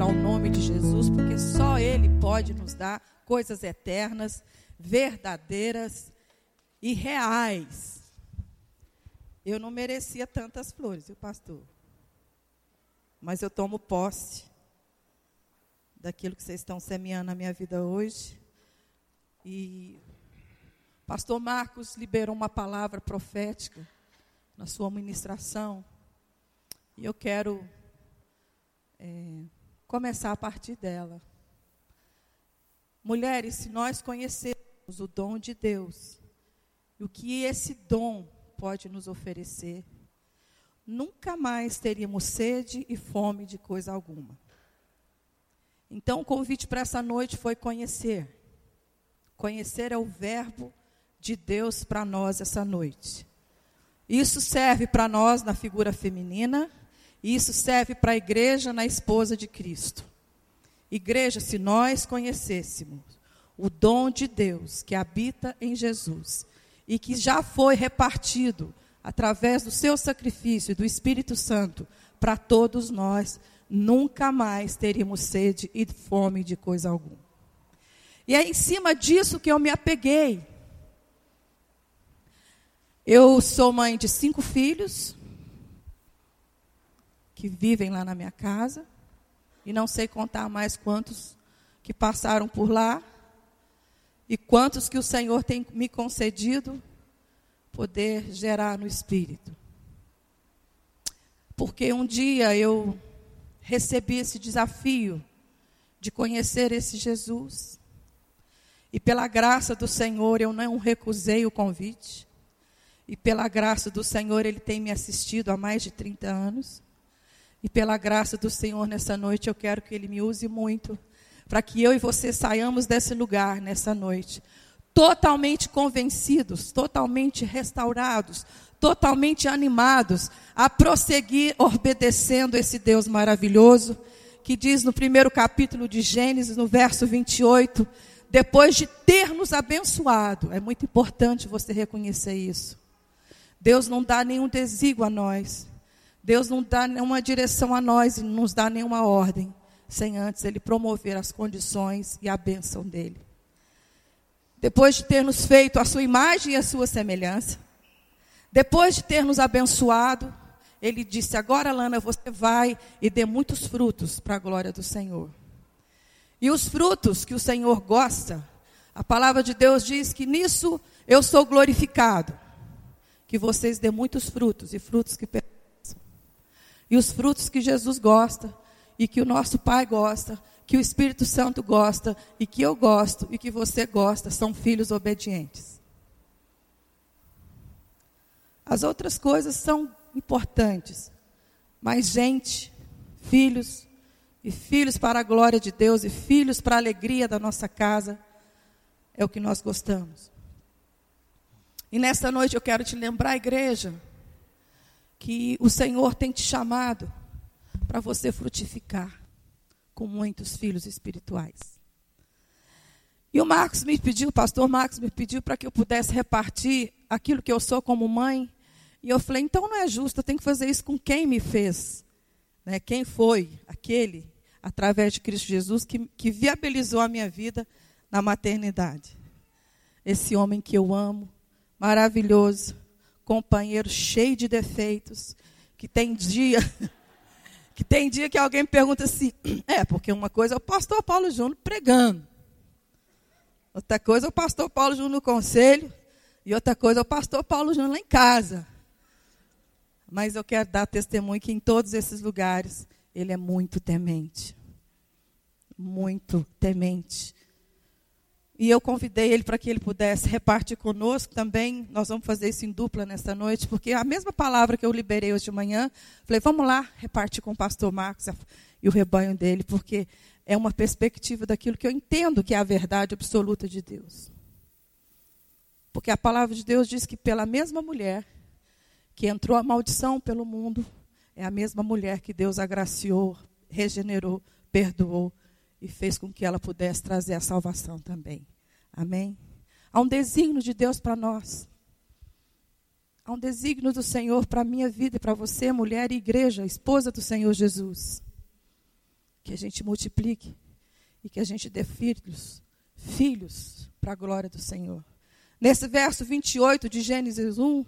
celebrar o nome de Jesus, porque só Ele pode nos dar coisas eternas, verdadeiras e reais. Eu não merecia tantas flores, viu, pastor? Mas eu tomo posse daquilo que vocês estão semeando na minha vida hoje. E pastor Marcos liberou uma palavra profética na sua ministração. E eu quero é, começar a partir dela. Mulheres, se nós conhecermos o dom de Deus, e o que esse dom pode nos oferecer, nunca mais teríamos sede e fome de coisa alguma. Então, o convite para essa noite foi conhecer. Conhecer é o verbo de Deus para nós essa noite. Isso serve para nós na figura feminina, e isso serve para a igreja na esposa de Cristo. Igreja, se nós conhecêssemos o dom de Deus que habita em Jesus e que já foi repartido através do seu sacrifício do Espírito Santo para todos nós, nunca mais teríamos sede e fome de coisa alguma. E é em cima disso que eu me apeguei. Eu sou mãe de cinco filhos, que vivem lá na minha casa, e não sei contar mais quantos que passaram por lá, e quantos que o Senhor tem me concedido poder gerar no espírito. Porque um dia eu recebi esse desafio de conhecer esse Jesus. E pela graça do Senhor eu não recusei o convite. E pela graça do Senhor ele tem me assistido há mais de 30 anos. E pela graça do Senhor nessa noite, eu quero que Ele me use muito, para que eu e você saiamos desse lugar nessa noite, totalmente convencidos, totalmente restaurados, totalmente animados a prosseguir obedecendo esse Deus maravilhoso, que diz no primeiro capítulo de Gênesis, no verso 28, depois de ter nos abençoado, é muito importante você reconhecer isso. Deus não dá nenhum desígnio a nós. Deus não dá nenhuma direção a nós e não nos dá nenhuma ordem, sem antes Ele promover as condições e a bênção dEle. Depois de ter nos feito a sua imagem e a sua semelhança, depois de ter nos abençoado, Ele disse: Agora, Lana, você vai e dê muitos frutos para a glória do Senhor. E os frutos que o Senhor gosta, a palavra de Deus diz que nisso eu sou glorificado, que vocês dê muitos frutos e frutos que e os frutos que Jesus gosta, e que o nosso Pai gosta, que o Espírito Santo gosta, e que eu gosto, e que você gosta, são filhos obedientes. As outras coisas são importantes, mas gente, filhos, e filhos para a glória de Deus, e filhos para a alegria da nossa casa, é o que nós gostamos. E nesta noite eu quero te lembrar, igreja, que o Senhor tem te chamado para você frutificar com muitos filhos espirituais. E o Marcos me pediu, o pastor Marcos me pediu para que eu pudesse repartir aquilo que eu sou como mãe. E eu falei, então não é justo, eu tenho que fazer isso com quem me fez. Né? Quem foi aquele, através de Cristo Jesus, que, que viabilizou a minha vida na maternidade. Esse homem que eu amo, maravilhoso, companheiro cheio de defeitos, que tem dia que tem dia que alguém pergunta assim, é, porque uma coisa é o pastor Paulo Júnior pregando. Outra coisa é o pastor Paulo Júnior no conselho, e outra coisa é o pastor Paulo Júnior lá em casa. Mas eu quero dar testemunho que em todos esses lugares ele é muito temente. Muito temente. E eu convidei ele para que ele pudesse repartir conosco também. Nós vamos fazer isso em dupla nesta noite, porque a mesma palavra que eu liberei hoje de manhã, falei, vamos lá, repartir com o pastor Marcos e o rebanho dele, porque é uma perspectiva daquilo que eu entendo que é a verdade absoluta de Deus. Porque a palavra de Deus diz que pela mesma mulher que entrou a maldição pelo mundo, é a mesma mulher que Deus agraciou, regenerou, perdoou e fez com que ela pudesse trazer a salvação também. Amém? Há um desígnio de Deus para nós. Há um desígnio do Senhor para a minha vida e para você, mulher e igreja, esposa do Senhor Jesus. que a gente multiplique e que a gente dê filhos, filhos para a glória do Senhor. Nesse verso 28 de Gênesis 1,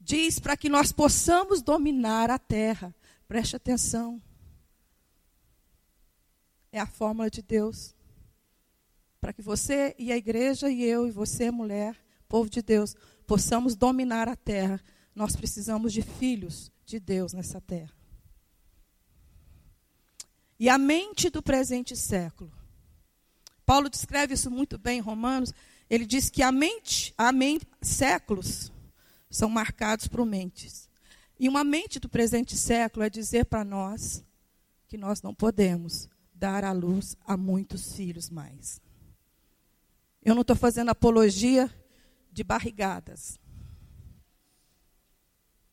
diz para que nós possamos dominar a terra. Preste atenção. É a fórmula de Deus. Para que você e a igreja e eu e você, mulher, povo de Deus, possamos dominar a terra, nós precisamos de filhos de Deus nessa terra. E a mente do presente século. Paulo descreve isso muito bem em Romanos. Ele diz que a mente, a mente, séculos são marcados por mentes. E uma mente do presente século é dizer para nós que nós não podemos dar à luz a muitos filhos mais. Eu não estou fazendo apologia de barrigadas.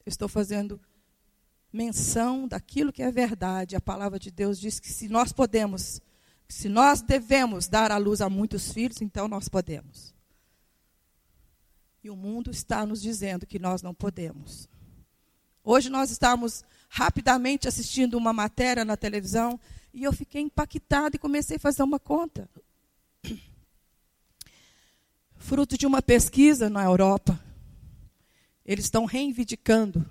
Eu estou fazendo menção daquilo que é verdade. A palavra de Deus diz que se nós podemos, se nós devemos dar à luz a muitos filhos, então nós podemos. E o mundo está nos dizendo que nós não podemos. Hoje nós estamos rapidamente assistindo uma matéria na televisão e eu fiquei impactada e comecei a fazer uma conta. Fruto de uma pesquisa na Europa, eles estão reivindicando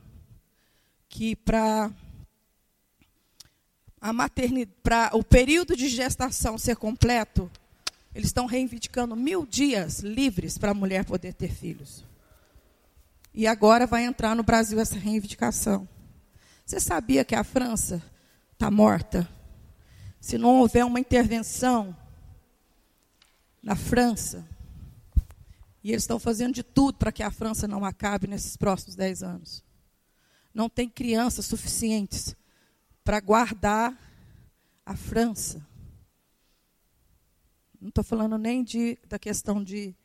que para a maternidade, para o período de gestação ser completo, eles estão reivindicando mil dias livres para a mulher poder ter filhos. E agora vai entrar no Brasil essa reivindicação. Você sabia que a França está morta? Se não houver uma intervenção na França, e eles estão fazendo de tudo para que a França não acabe nesses próximos dez anos. Não tem crianças suficientes para guardar a França. Não estou falando nem de, da questão de,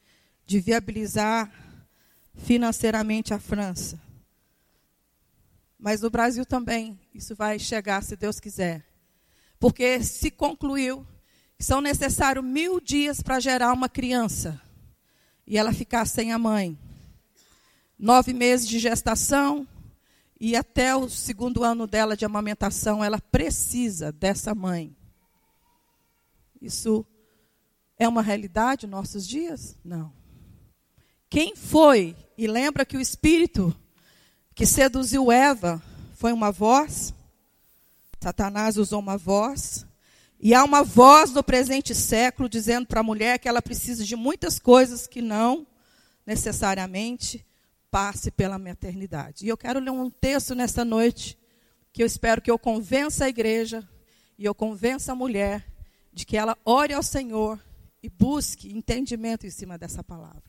de viabilizar financeiramente a França. Mas no Brasil também isso vai chegar, se Deus quiser. Porque se concluiu que são necessários mil dias para gerar uma criança e ela ficar sem a mãe. Nove meses de gestação e até o segundo ano dela de amamentação, ela precisa dessa mãe. Isso é uma realidade nos nossos dias? Não. Quem foi? E lembra que o espírito que seduziu Eva foi uma voz? Satanás usou uma voz. E há uma voz no presente século dizendo para a mulher que ela precisa de muitas coisas que não necessariamente passe pela maternidade. E eu quero ler um texto nesta noite que eu espero que eu convença a igreja e eu convença a mulher de que ela ore ao Senhor e busque entendimento em cima dessa palavra.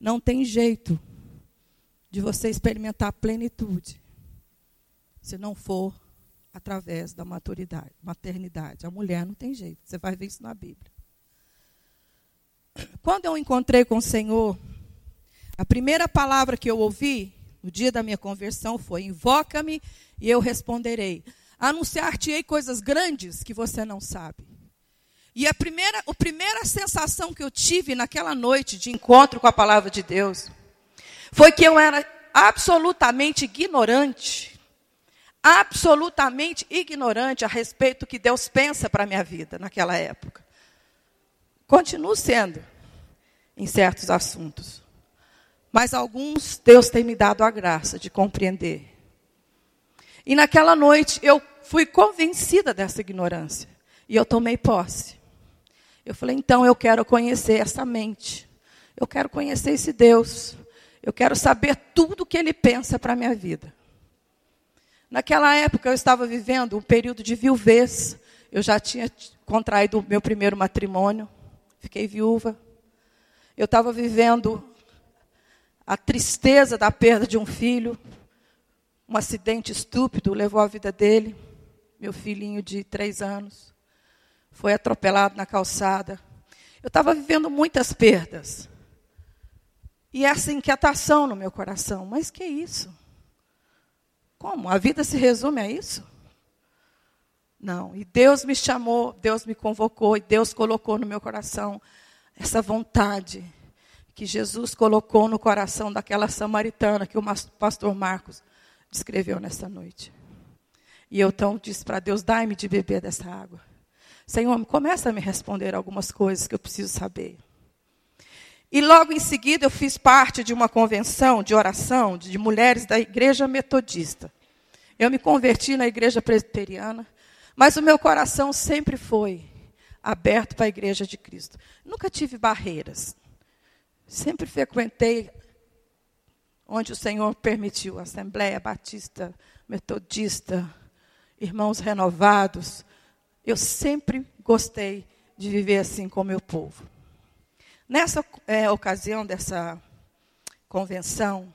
Não tem jeito de você experimentar plenitude se não for através da maturidade, maternidade. A mulher não tem jeito. Você vai ver isso na Bíblia. Quando eu encontrei com o Senhor, a primeira palavra que eu ouvi no dia da minha conversão foi: Invoca-me e eu responderei. Anunciar-te-ei coisas grandes que você não sabe. E a primeira, a primeira sensação que eu tive naquela noite de encontro com a palavra de Deus foi que eu era absolutamente ignorante, absolutamente ignorante a respeito do que Deus pensa para a minha vida naquela época. Continuo sendo em certos assuntos. Mas alguns Deus tem me dado a graça de compreender. E naquela noite eu fui convencida dessa ignorância. E eu tomei posse. Eu falei, então eu quero conhecer essa mente. Eu quero conhecer esse Deus. Eu quero saber tudo o que ele pensa para a minha vida. Naquela época eu estava vivendo um período de viuvez. Eu já tinha contraído o meu primeiro matrimônio. Fiquei viúva. Eu estava vivendo a tristeza da perda de um filho. Um acidente estúpido levou a vida dele. Meu filhinho de três anos foi atropelado na calçada. Eu estava vivendo muitas perdas. E essa inquietação no meu coração. Mas que isso? Como? A vida se resume a isso? Não. E Deus me chamou, Deus me convocou e Deus colocou no meu coração essa vontade que Jesus colocou no coração daquela samaritana que o pastor Marcos descreveu nessa noite. E eu então disse para Deus: dai-me de beber dessa água. Senhor, começa a me responder algumas coisas que eu preciso saber. E logo em seguida eu fiz parte de uma convenção de oração de mulheres da igreja metodista. Eu me converti na igreja presbiteriana, mas o meu coração sempre foi aberto para a igreja de Cristo. Nunca tive barreiras. Sempre frequentei onde o Senhor permitiu, Assembleia Batista, Metodista, Irmãos Renovados. Eu sempre gostei de viver assim com o meu povo. Nessa é, ocasião dessa convenção,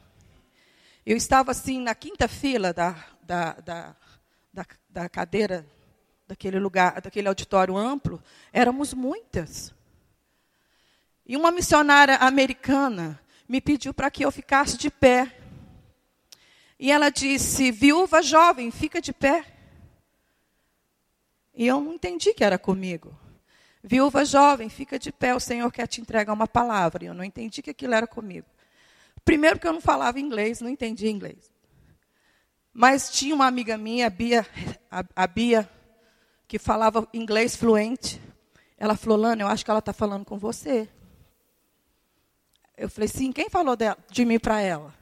eu estava assim na quinta fila da, da, da, da, da cadeira daquele lugar, daquele auditório amplo, éramos muitas. E uma missionária americana me pediu para que eu ficasse de pé. E ela disse: Viúva jovem, fica de pé. E eu não entendi que era comigo. Viúva jovem, fica de pé, o Senhor quer te entregar uma palavra. E eu não entendi que aquilo era comigo. Primeiro, que eu não falava inglês, não entendia inglês. Mas tinha uma amiga minha, a Bia, a, a Bia que falava inglês fluente. Ela falou, Lana, eu acho que ela está falando com você. Eu falei, sim, quem falou de, de mim para ela?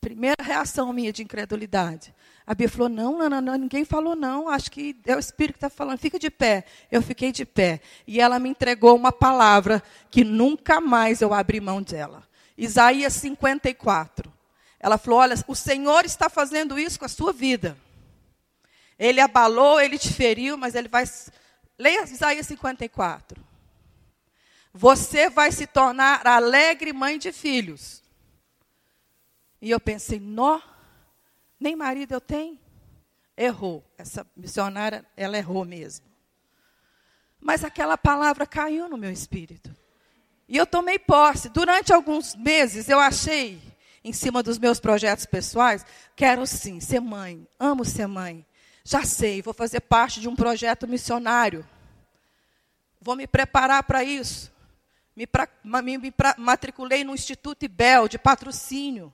Primeira reação minha de incredulidade. A Bia falou, não, não, não, ninguém falou não, acho que é o Espírito que está falando, fica de pé. Eu fiquei de pé. E ela me entregou uma palavra que nunca mais eu abri mão dela. Isaías 54. Ela falou, olha, o Senhor está fazendo isso com a sua vida. Ele abalou, ele te feriu, mas ele vai... Leia Isaías 54. Você vai se tornar alegre mãe de filhos. E eu pensei, nó, nem marido eu tenho. Errou. Essa missionária, ela errou mesmo. Mas aquela palavra caiu no meu espírito. E eu tomei posse. Durante alguns meses eu achei, em cima dos meus projetos pessoais, quero sim ser mãe, amo ser mãe. Já sei, vou fazer parte de um projeto missionário. Vou me preparar para isso. Me, pra, me, me pra, matriculei no Instituto IBEL, de patrocínio.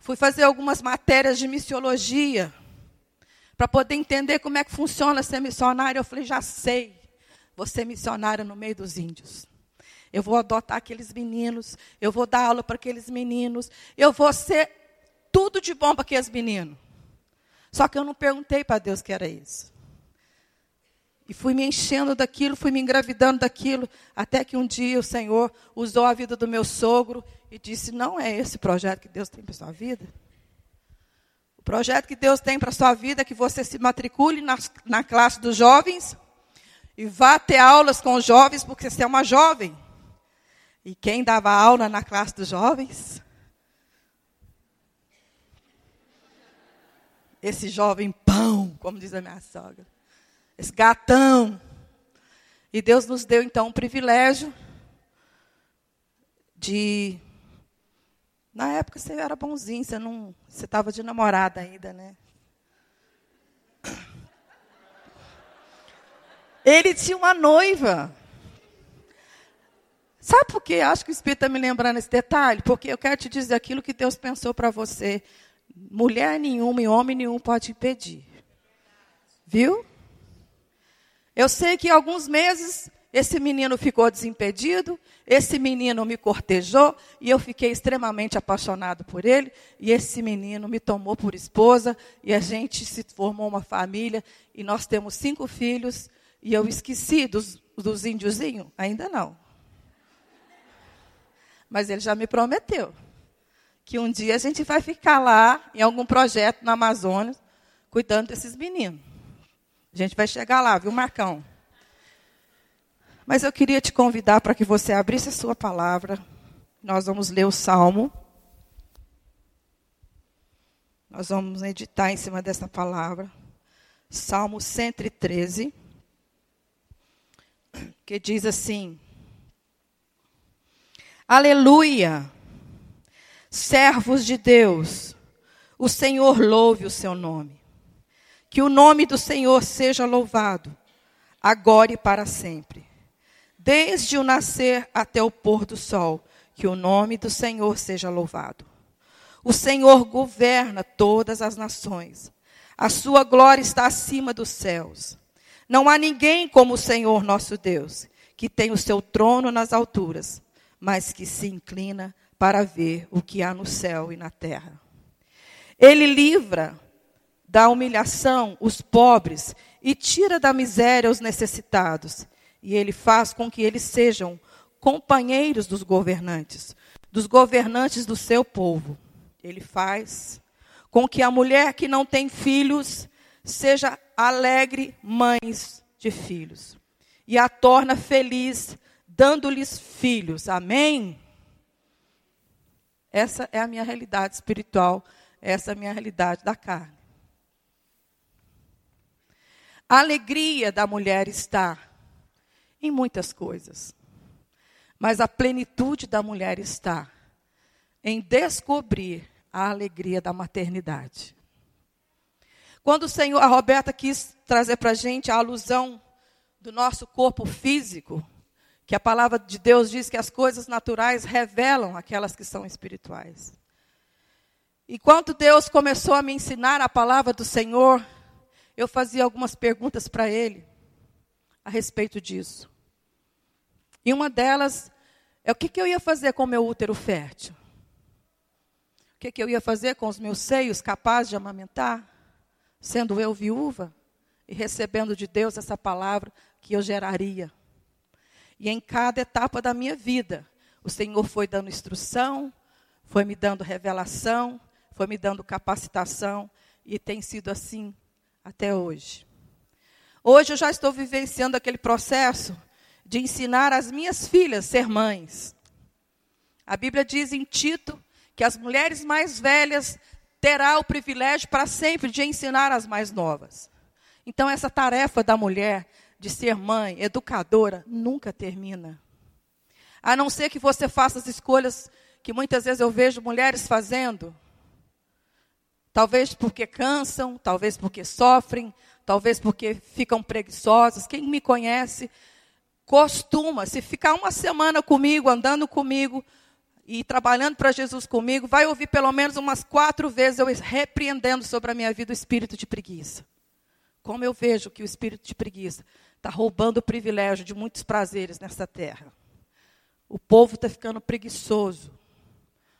Fui fazer algumas matérias de missiologia, para poder entender como é que funciona ser missionário. Eu falei, já sei, vou ser missionária no meio dos índios. Eu vou adotar aqueles meninos, eu vou dar aula para aqueles meninos, eu vou ser tudo de bom para aqueles meninos. Só que eu não perguntei para Deus que era isso. E fui me enchendo daquilo, fui me engravidando daquilo, até que um dia o Senhor usou a vida do meu sogro e disse: Não é esse projeto que Deus tem para a sua vida. O projeto que Deus tem para a sua vida é que você se matricule na, na classe dos jovens e vá ter aulas com os jovens, porque você é uma jovem. E quem dava aula na classe dos jovens? Esse jovem pão, como diz a minha sogra esse gatão. E Deus nos deu então o privilégio de. Na época você era bonzinho, você não, você estava de namorada ainda, né? Ele tinha uma noiva. Sabe por quê? Acho que o Espírito está me lembrando esse detalhe. Porque eu quero te dizer aquilo que Deus pensou para você. Mulher nenhuma e homem nenhum pode impedir. Viu? Eu sei que alguns meses esse menino ficou desimpedido, esse menino me cortejou e eu fiquei extremamente apaixonado por ele. E esse menino me tomou por esposa e a gente se formou uma família e nós temos cinco filhos. E eu esqueci dos, dos índiozinhos? Ainda não. Mas ele já me prometeu que um dia a gente vai ficar lá em algum projeto na Amazônia cuidando desses meninos. A gente vai chegar lá, viu, Marcão? Mas eu queria te convidar para que você abrisse a sua palavra. Nós vamos ler o Salmo. Nós vamos meditar em cima dessa palavra. Salmo 113, que diz assim: Aleluia, servos de Deus, o Senhor louve o seu nome. Que o nome do Senhor seja louvado, agora e para sempre. Desde o nascer até o pôr do sol, que o nome do Senhor seja louvado. O Senhor governa todas as nações. A sua glória está acima dos céus. Não há ninguém como o Senhor nosso Deus, que tem o seu trono nas alturas, mas que se inclina para ver o que há no céu e na terra. Ele livra da humilhação os pobres e tira da miséria os necessitados. E ele faz com que eles sejam companheiros dos governantes, dos governantes do seu povo. Ele faz com que a mulher que não tem filhos seja alegre mães de filhos e a torna feliz dando-lhes filhos. Amém? Essa é a minha realidade espiritual, essa é a minha realidade da carne. A alegria da mulher está em muitas coisas. Mas a plenitude da mulher está em descobrir a alegria da maternidade. Quando o Senhor, a Roberta quis trazer para a gente a alusão do nosso corpo físico, que a palavra de Deus diz que as coisas naturais revelam aquelas que são espirituais. Enquanto Deus começou a me ensinar a palavra do Senhor, eu fazia algumas perguntas para Ele a respeito disso. E uma delas é o que, que eu ia fazer com o meu útero fértil? O que, que eu ia fazer com os meus seios capazes de amamentar? Sendo eu viúva e recebendo de Deus essa palavra que eu geraria. E em cada etapa da minha vida, o Senhor foi dando instrução, foi me dando revelação, foi me dando capacitação e tem sido assim até hoje. Hoje eu já estou vivenciando aquele processo de ensinar as minhas filhas a ser mães. A Bíblia diz em Tito que as mulheres mais velhas terá o privilégio para sempre de ensinar as mais novas. Então essa tarefa da mulher de ser mãe, educadora, nunca termina. A não ser que você faça as escolhas que muitas vezes eu vejo mulheres fazendo. Talvez porque cansam, talvez porque sofrem, talvez porque ficam preguiçosas. Quem me conhece costuma, se ficar uma semana comigo, andando comigo e trabalhando para Jesus comigo, vai ouvir pelo menos umas quatro vezes eu repreendendo sobre a minha vida o espírito de preguiça. Como eu vejo que o espírito de preguiça está roubando o privilégio de muitos prazeres nessa terra. O povo está ficando preguiçoso.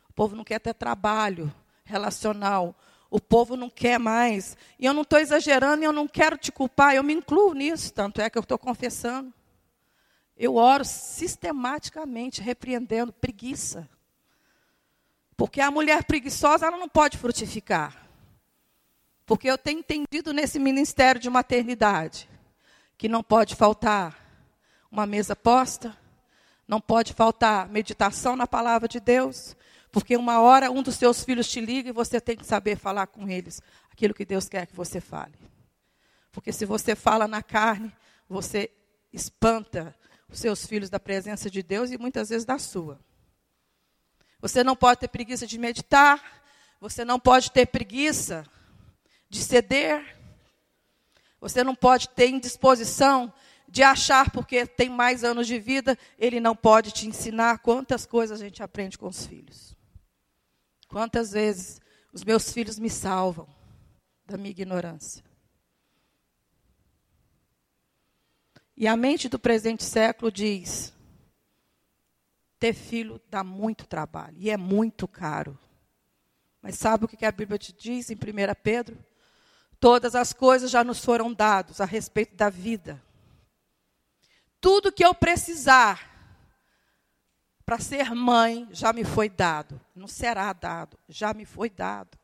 O povo não quer ter trabalho relacional. O povo não quer mais. E eu não estou exagerando e eu não quero te culpar, eu me incluo nisso, tanto é que eu estou confessando. Eu oro sistematicamente repreendendo preguiça. Porque a mulher preguiçosa, ela não pode frutificar. Porque eu tenho entendido nesse ministério de maternidade que não pode faltar uma mesa posta, não pode faltar meditação na palavra de Deus, porque uma hora um dos seus filhos te liga e você tem que saber falar com eles aquilo que Deus quer que você fale. Porque se você fala na carne, você espanta os seus filhos da presença de Deus e muitas vezes da sua. Você não pode ter preguiça de meditar, você não pode ter preguiça de ceder, você não pode ter indisposição de achar porque tem mais anos de vida, ele não pode te ensinar quantas coisas a gente aprende com os filhos. Quantas vezes os meus filhos me salvam da minha ignorância. E a mente do presente século diz: ter filho dá muito trabalho e é muito caro. Mas sabe o que a Bíblia te diz em 1 Pedro? Todas as coisas já nos foram dadas a respeito da vida. Tudo que eu precisar para ser mãe já me foi dado. Não será dado, já me foi dado.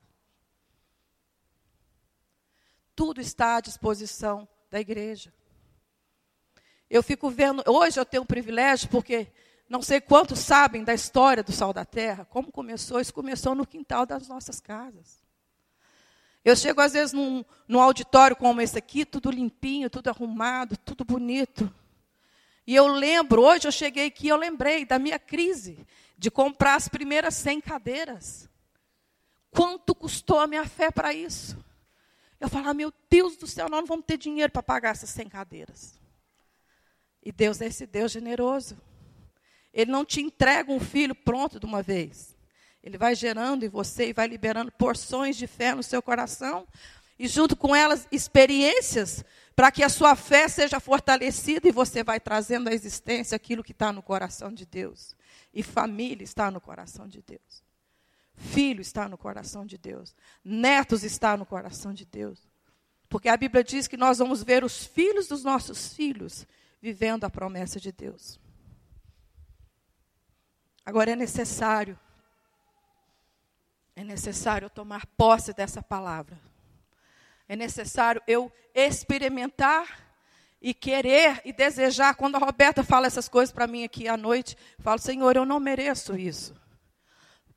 Tudo está à disposição da igreja. Eu fico vendo, hoje eu tenho um privilégio, porque não sei quantos sabem da história do Sal da Terra, como começou, isso começou no quintal das nossas casas. Eu chego às vezes num, num auditório como esse aqui, tudo limpinho, tudo arrumado, tudo bonito. E eu lembro, hoje eu cheguei aqui, eu lembrei da minha crise de comprar as primeiras 100 cadeiras. Quanto custou a minha fé para isso? Eu falava, meu Deus do céu, nós não vamos ter dinheiro para pagar essas 100 cadeiras. E Deus é esse Deus generoso. Ele não te entrega um filho pronto de uma vez. Ele vai gerando em você e vai liberando porções de fé no seu coração. E junto com elas experiências para que a sua fé seja fortalecida e você vai trazendo à existência aquilo que está no coração de Deus. E família está no coração de Deus. Filho está no coração de Deus. Netos está no coração de Deus. Porque a Bíblia diz que nós vamos ver os filhos dos nossos filhos vivendo a promessa de Deus. Agora é necessário, é necessário tomar posse dessa palavra. É necessário eu experimentar e querer e desejar. Quando a Roberta fala essas coisas para mim aqui à noite, eu falo, Senhor, eu não mereço isso.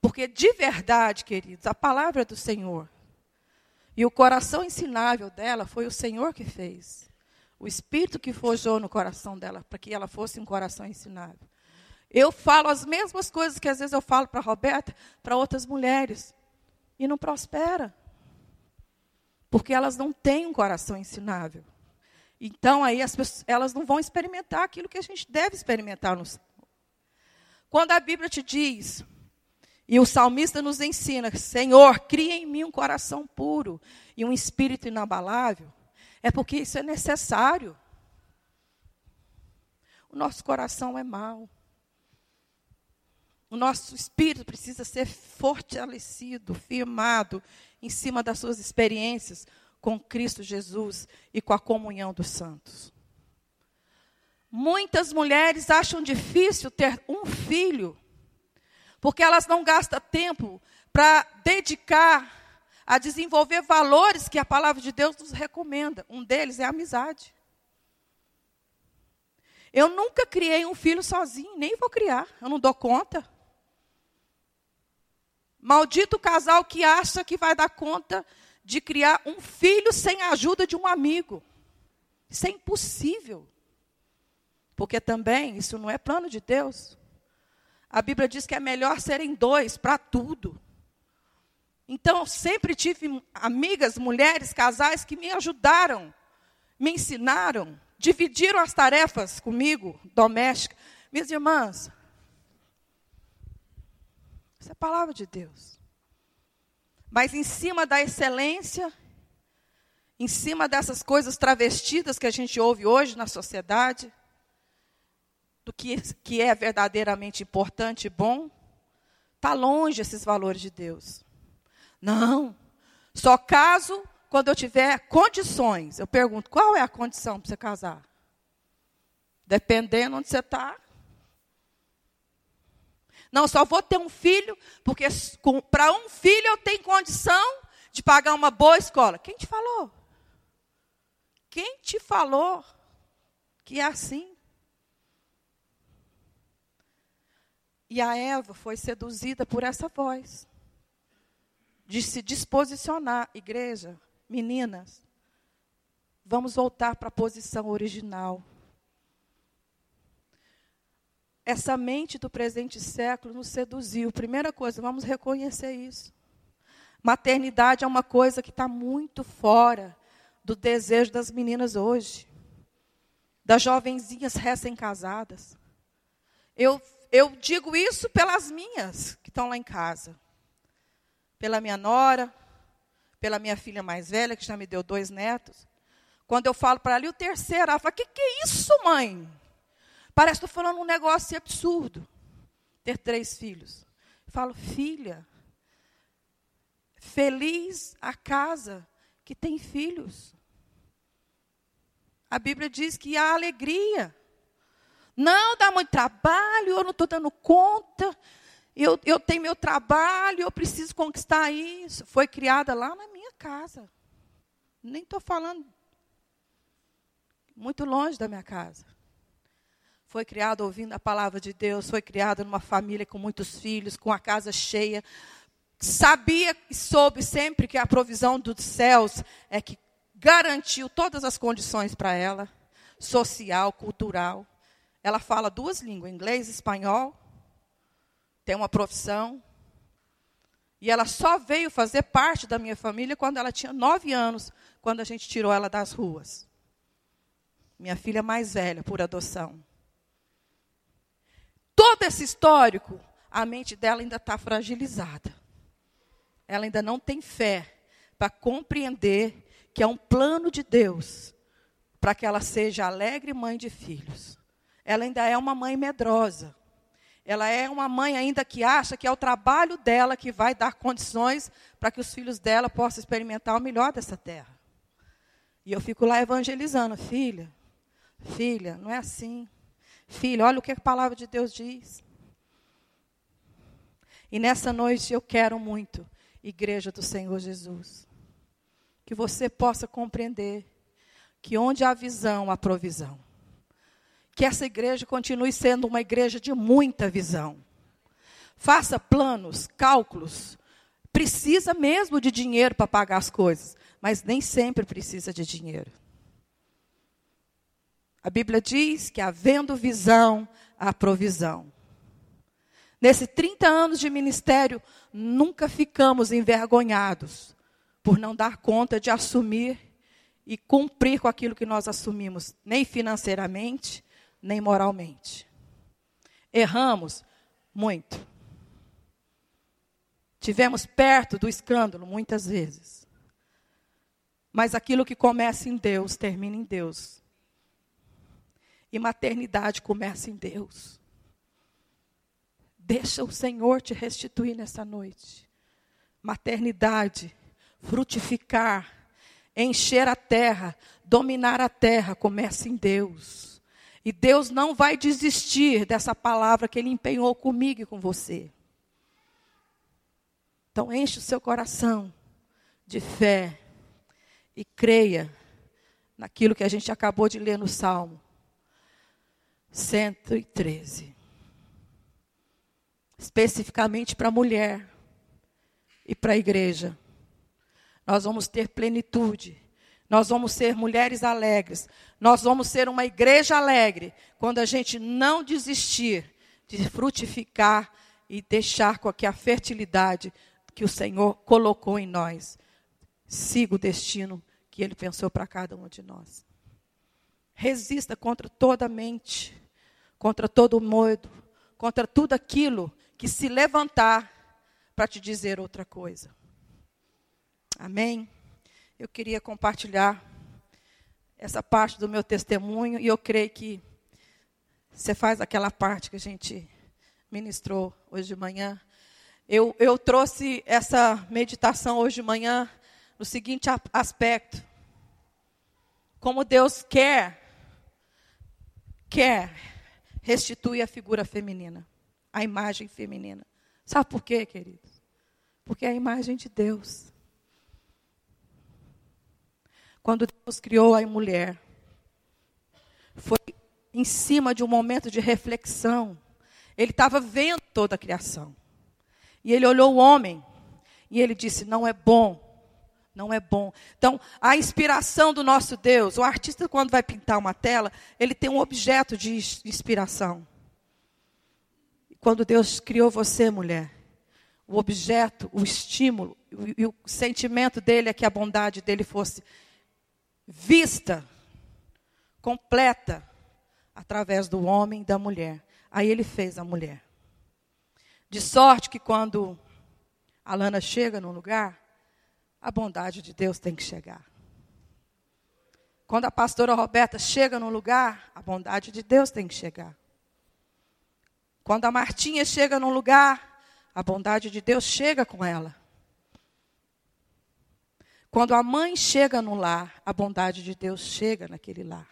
Porque de verdade, queridos, a palavra é do Senhor. E o coração ensinável dela foi o Senhor que fez. O Espírito que forjou no coração dela, para que ela fosse um coração ensinável. Eu falo as mesmas coisas que às vezes eu falo para a Roberta, para outras mulheres. E não prospera. Porque elas não têm um coração ensinável. Então aí as pessoas, elas não vão experimentar aquilo que a gente deve experimentar no Quando a Bíblia te diz, e o salmista nos ensina, Senhor, cria em mim um coração puro e um espírito inabalável, é porque isso é necessário. O nosso coração é mau. O nosso espírito precisa ser fortalecido, firmado em cima das suas experiências com Cristo Jesus e com a comunhão dos santos. Muitas mulheres acham difícil ter um filho, porque elas não gastam tempo para dedicar a desenvolver valores que a palavra de Deus nos recomenda. Um deles é a amizade. Eu nunca criei um filho sozinho, nem vou criar, eu não dou conta. Maldito casal que acha que vai dar conta de criar um filho sem a ajuda de um amigo. Isso é impossível. Porque também isso não é plano de Deus. A Bíblia diz que é melhor serem dois para tudo. Então, sempre tive amigas, mulheres, casais que me ajudaram, me ensinaram, dividiram as tarefas comigo, domésticas. Minhas irmãs, é palavra de Deus. Mas em cima da excelência, em cima dessas coisas travestidas que a gente ouve hoje na sociedade, do que, que é verdadeiramente importante e bom, está longe esses valores de Deus. Não. Só caso quando eu tiver condições. Eu pergunto, qual é a condição para você casar? Dependendo onde você está, não, só vou ter um filho, porque para um filho eu tenho condição de pagar uma boa escola. Quem te falou? Quem te falou que é assim? E a Eva foi seduzida por essa voz de se disposicionar, igreja, meninas, vamos voltar para a posição original essa mente do presente século nos seduziu. Primeira coisa, vamos reconhecer isso. Maternidade é uma coisa que está muito fora do desejo das meninas hoje, das jovenzinhas recém-casadas. Eu, eu digo isso pelas minhas que estão lá em casa, pela minha nora, pela minha filha mais velha, que já me deu dois netos. Quando eu falo para ela, e o terceiro, ela fala: Que que é isso, mãe? Parece que estou falando um negócio absurdo. Ter três filhos. Eu falo, filha, feliz a casa que tem filhos. A Bíblia diz que há alegria. Não dá muito trabalho, eu não estou dando conta. Eu, eu tenho meu trabalho, eu preciso conquistar isso. Foi criada lá na minha casa. Nem estou falando muito longe da minha casa foi criado ouvindo a palavra de Deus, foi criado numa família com muitos filhos, com a casa cheia. Sabia e soube sempre que a provisão dos céus é que garantiu todas as condições para ela, social, cultural. Ela fala duas línguas, inglês e espanhol, tem uma profissão. E ela só veio fazer parte da minha família quando ela tinha nove anos, quando a gente tirou ela das ruas. Minha filha mais velha, por adoção todo esse histórico, a mente dela ainda está fragilizada. Ela ainda não tem fé para compreender que é um plano de Deus para que ela seja alegre mãe de filhos. Ela ainda é uma mãe medrosa. Ela é uma mãe ainda que acha que é o trabalho dela que vai dar condições para que os filhos dela possam experimentar o melhor dessa terra. E eu fico lá evangelizando, filha, filha, não é assim. Filha, olha o que a palavra de Deus diz. E nessa noite eu quero muito, Igreja do Senhor Jesus, que você possa compreender que onde há visão, há provisão. Que essa igreja continue sendo uma igreja de muita visão. Faça planos, cálculos. Precisa mesmo de dinheiro para pagar as coisas, mas nem sempre precisa de dinheiro. A Bíblia diz que havendo visão, há provisão. Nesses 30 anos de ministério, nunca ficamos envergonhados por não dar conta de assumir e cumprir com aquilo que nós assumimos, nem financeiramente, nem moralmente. Erramos muito. Tivemos perto do escândalo muitas vezes. Mas aquilo que começa em Deus, termina em Deus. E maternidade começa em Deus. Deixa o Senhor te restituir nessa noite. Maternidade, frutificar, encher a terra, dominar a terra, começa em Deus. E Deus não vai desistir dessa palavra que Ele empenhou comigo e com você. Então enche o seu coração de fé e creia naquilo que a gente acabou de ler no Salmo 113 especificamente para a mulher e para a igreja. Nós vamos ter plenitude. Nós vamos ser mulheres alegres. Nós vamos ser uma igreja alegre quando a gente não desistir de frutificar e deixar com que a fertilidade que o Senhor colocou em nós siga o destino que Ele pensou para cada um de nós. Resista contra toda mente, contra todo medo, contra tudo aquilo que se levantar para te dizer outra coisa. Amém? Eu queria compartilhar essa parte do meu testemunho e eu creio que você faz aquela parte que a gente ministrou hoje de manhã. Eu, eu trouxe essa meditação hoje de manhã no seguinte aspecto: como Deus quer, quer restituir a figura feminina a imagem feminina. Sabe por quê, queridos? Porque é a imagem de Deus. Quando Deus criou a mulher, foi em cima de um momento de reflexão. Ele estava vendo toda a criação. E ele olhou o homem e ele disse: Não é bom, não é bom. Então, a inspiração do nosso Deus, o artista, quando vai pintar uma tela, ele tem um objeto de inspiração. Quando Deus criou você, mulher, o objeto, o estímulo e o sentimento dele é que a bondade dele fosse vista, completa, através do homem e da mulher. Aí ele fez a mulher. De sorte que quando a Lana chega num lugar, a bondade de Deus tem que chegar. Quando a pastora Roberta chega num lugar, a bondade de Deus tem que chegar. Quando a Martinha chega num lugar, a bondade de Deus chega com ela. Quando a mãe chega no lar, a bondade de Deus chega naquele lar.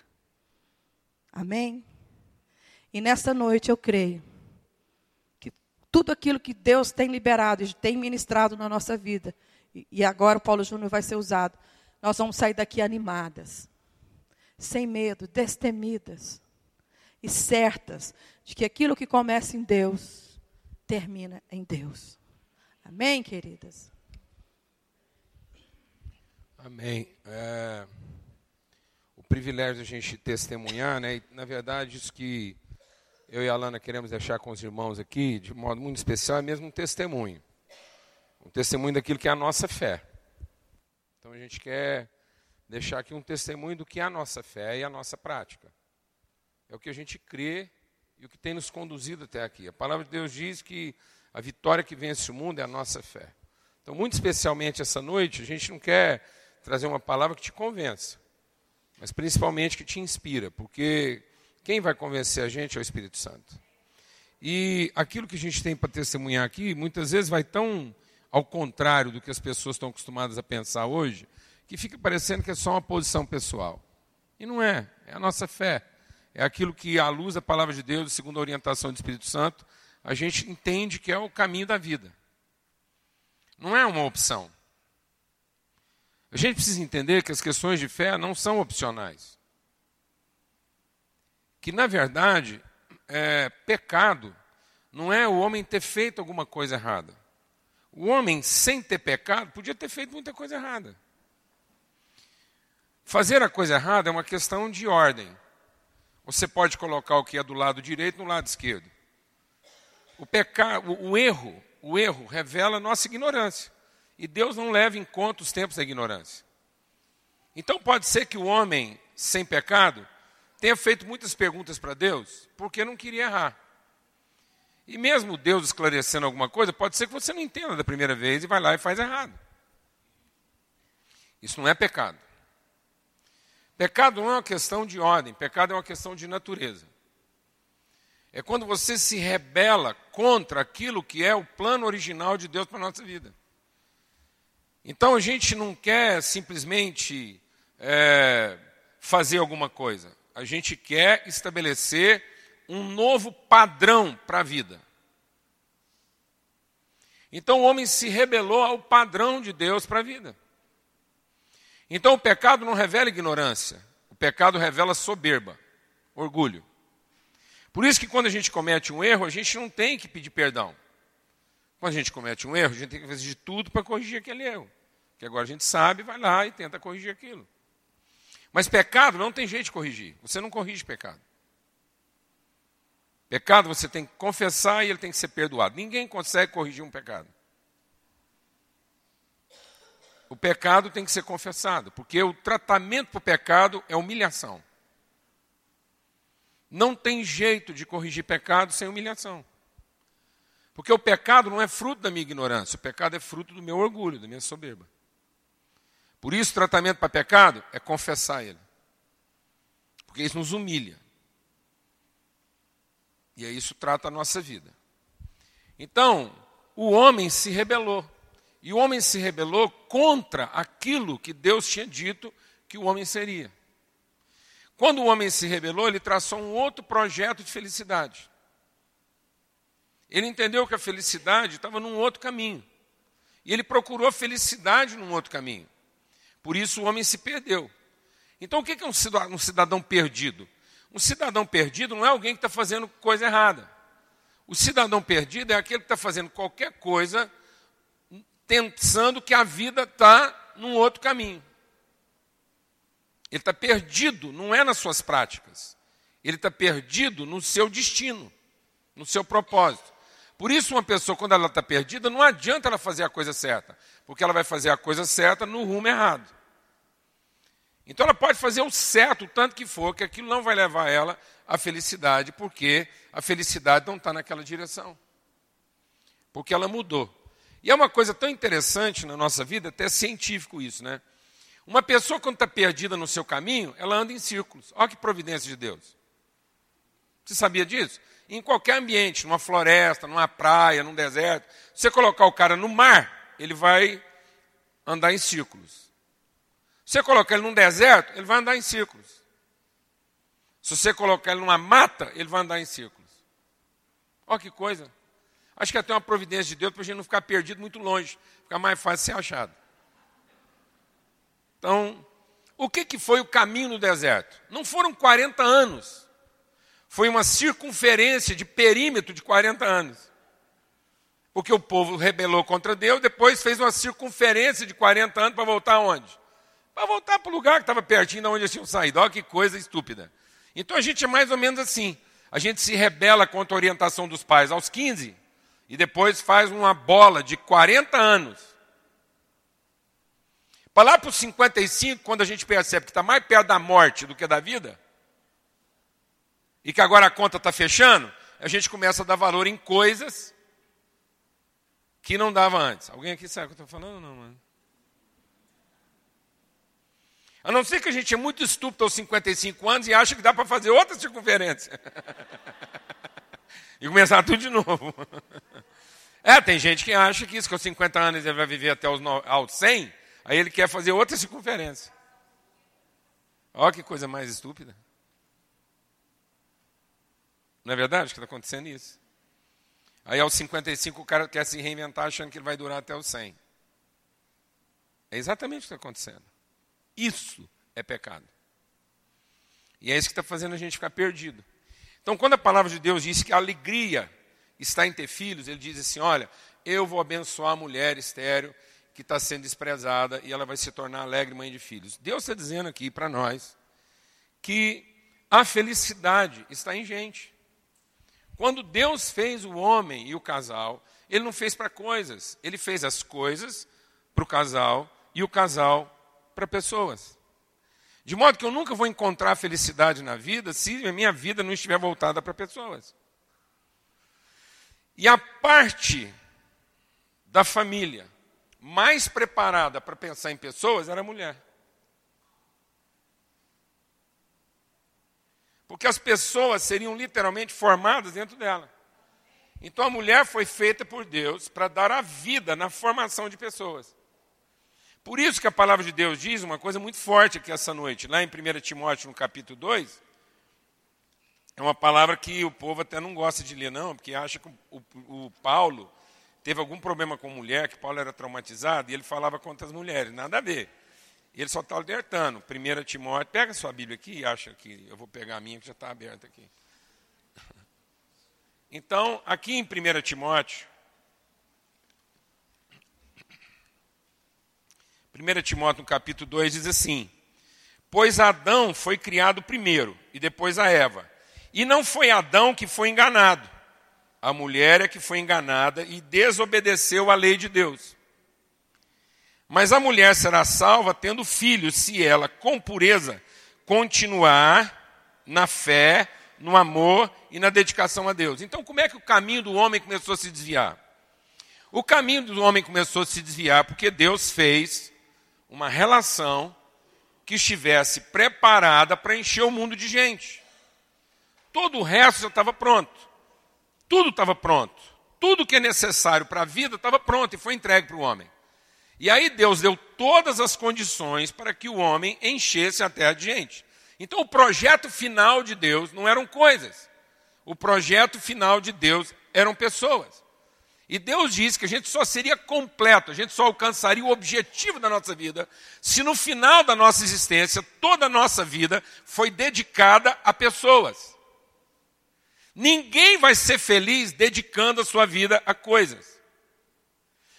Amém? E nessa noite eu creio que tudo aquilo que Deus tem liberado e tem ministrado na nossa vida, e agora o Paulo Júnior vai ser usado, nós vamos sair daqui animadas, sem medo, destemidas e certas de que aquilo que começa em Deus termina em Deus. Amém, queridas? Amém. É, o privilégio de a gente testemunhar, né? E, na verdade, isso que eu e a Alana queremos deixar com os irmãos aqui, de modo muito especial, é mesmo um testemunho. Um testemunho daquilo que é a nossa fé. Então a gente quer deixar aqui um testemunho do que é a nossa fé e a nossa prática é o que a gente crê e o que tem nos conduzido até aqui. A palavra de Deus diz que a vitória que vence o mundo é a nossa fé. Então, muito especialmente essa noite, a gente não quer trazer uma palavra que te convença, mas principalmente que te inspira, porque quem vai convencer a gente é o Espírito Santo. E aquilo que a gente tem para testemunhar aqui, muitas vezes vai tão ao contrário do que as pessoas estão acostumadas a pensar hoje, que fica parecendo que é só uma posição pessoal. E não é, é a nossa fé. É aquilo que, à luz da palavra de Deus, segundo a orientação do Espírito Santo, a gente entende que é o caminho da vida. Não é uma opção. A gente precisa entender que as questões de fé não são opcionais. Que, na verdade, é, pecado não é o homem ter feito alguma coisa errada. O homem, sem ter pecado, podia ter feito muita coisa errada. Fazer a coisa errada é uma questão de ordem. Você pode colocar o que é do lado direito no lado esquerdo. O pecado, o, erro, o erro revela nossa ignorância. E Deus não leva em conta os tempos da ignorância. Então pode ser que o homem sem pecado tenha feito muitas perguntas para Deus porque não queria errar. E mesmo Deus esclarecendo alguma coisa, pode ser que você não entenda da primeira vez e vai lá e faz errado. Isso não é pecado. Pecado não é uma questão de ordem, pecado é uma questão de natureza. É quando você se rebela contra aquilo que é o plano original de Deus para a nossa vida. Então a gente não quer simplesmente é, fazer alguma coisa, a gente quer estabelecer um novo padrão para a vida. Então o homem se rebelou ao padrão de Deus para a vida. Então o pecado não revela ignorância, o pecado revela soberba, orgulho. Por isso que quando a gente comete um erro, a gente não tem que pedir perdão. Quando a gente comete um erro, a gente tem que fazer de tudo para corrigir aquele erro. Que agora a gente sabe, vai lá e tenta corrigir aquilo. Mas pecado não tem jeito de corrigir. Você não corrige pecado. Pecado você tem que confessar e ele tem que ser perdoado. Ninguém consegue corrigir um pecado. O pecado tem que ser confessado, porque o tratamento para o pecado é humilhação. Não tem jeito de corrigir pecado sem humilhação. Porque o pecado não é fruto da minha ignorância, o pecado é fruto do meu orgulho, da minha soberba. Por isso, o tratamento para pecado é confessar ele. Porque isso nos humilha. E é isso trata a nossa vida. Então, o homem se rebelou. E o homem se rebelou contra aquilo que Deus tinha dito que o homem seria. Quando o homem se rebelou, ele traçou um outro projeto de felicidade. Ele entendeu que a felicidade estava num outro caminho. E ele procurou felicidade num outro caminho. Por isso o homem se perdeu. Então o que é um cidadão perdido? Um cidadão perdido não é alguém que está fazendo coisa errada. O cidadão perdido é aquele que está fazendo qualquer coisa pensando que a vida está num outro caminho. Ele está perdido, não é nas suas práticas. Ele está perdido no seu destino, no seu propósito. Por isso, uma pessoa, quando ela está perdida, não adianta ela fazer a coisa certa, porque ela vai fazer a coisa certa no rumo errado. Então, ela pode fazer o certo, o tanto que for, que aquilo não vai levar ela à felicidade, porque a felicidade não está naquela direção. Porque ela mudou. E é uma coisa tão interessante na nossa vida, até científico isso, né? Uma pessoa, quando está perdida no seu caminho, ela anda em círculos. Olha que providência de Deus. Você sabia disso? Em qualquer ambiente, numa floresta, numa praia, num deserto, você colocar o cara no mar, ele vai andar em círculos. Você colocar ele num deserto, ele vai andar em círculos. Se você colocar ele numa mata, ele vai andar em círculos. Olha que coisa. Acho que até uma providência de Deus para a gente não ficar perdido muito longe, ficar mais fácil ser achado. Então, o que, que foi o caminho no deserto? Não foram 40 anos. Foi uma circunferência de perímetro de 40 anos. Porque o povo rebelou contra Deus, depois fez uma circunferência de 40 anos para voltar aonde? Para voltar para o lugar que estava pertinho de onde eles tinham saído. Olha que coisa estúpida. Então a gente é mais ou menos assim. A gente se rebela contra a orientação dos pais aos 15, e depois faz uma bola de 40 anos. Para lá para os 55, quando a gente percebe que está mais perto da morte do que da vida, e que agora a conta está fechando, a gente começa a dar valor em coisas que não dava antes. Alguém aqui sabe o que eu estou falando não, mano? A não ser que a gente é muito estúpido aos 55 anos e acha que dá para fazer outra circunferência. e começar tudo de novo. É, tem gente que acha que isso, que aos 50 anos ele vai viver até os, aos 100, aí ele quer fazer outra circunferência. Olha que coisa mais estúpida. Não é verdade que está acontecendo isso? Aí aos 55 o cara quer se reinventar achando que ele vai durar até os 100. É exatamente o que está acontecendo. Isso é pecado. E é isso que está fazendo a gente ficar perdido. Então, quando a palavra de Deus diz que a alegria está em ter filhos, ele diz assim: olha, eu vou abençoar a mulher estéreo que está sendo desprezada e ela vai se tornar alegre mãe de filhos. Deus está dizendo aqui para nós que a felicidade está em gente. Quando Deus fez o homem e o casal, ele não fez para coisas, ele fez as coisas para o casal e o casal para pessoas. De modo que eu nunca vou encontrar felicidade na vida se a minha vida não estiver voltada para pessoas. E a parte da família mais preparada para pensar em pessoas era a mulher. Porque as pessoas seriam literalmente formadas dentro dela. Então a mulher foi feita por Deus para dar a vida na formação de pessoas. Por isso que a palavra de Deus diz uma coisa muito forte aqui essa noite, lá em 1 Timóteo, no capítulo 2, é uma palavra que o povo até não gosta de ler, não, porque acha que o, o, Paulo teve algum problema com mulher, que Paulo era traumatizado, e ele falava contra as mulheres. Nada a ver. Ele só está alertando. 1 Timóteo, pega sua Bíblia aqui e acha que eu vou pegar a minha, que já está aberta aqui. Então, aqui em 1 Timóteo, 1 Timóteo capítulo 2 diz assim: Pois Adão foi criado primeiro, e depois a Eva. E não foi Adão que foi enganado. A mulher é que foi enganada e desobedeceu à lei de Deus. Mas a mulher será salva tendo filhos, se ela, com pureza, continuar na fé, no amor e na dedicação a Deus. Então, como é que o caminho do homem começou a se desviar? O caminho do homem começou a se desviar porque Deus fez uma relação que estivesse preparada para encher o mundo de gente. Todo o resto já estava pronto. Tudo estava pronto. Tudo que é necessário para a vida estava pronto e foi entregue para o homem. E aí Deus deu todas as condições para que o homem enchesse a terra de gente. Então o projeto final de Deus não eram coisas. O projeto final de Deus eram pessoas. E Deus disse que a gente só seria completo, a gente só alcançaria o objetivo da nossa vida se no final da nossa existência, toda a nossa vida foi dedicada a pessoas. Ninguém vai ser feliz dedicando a sua vida a coisas.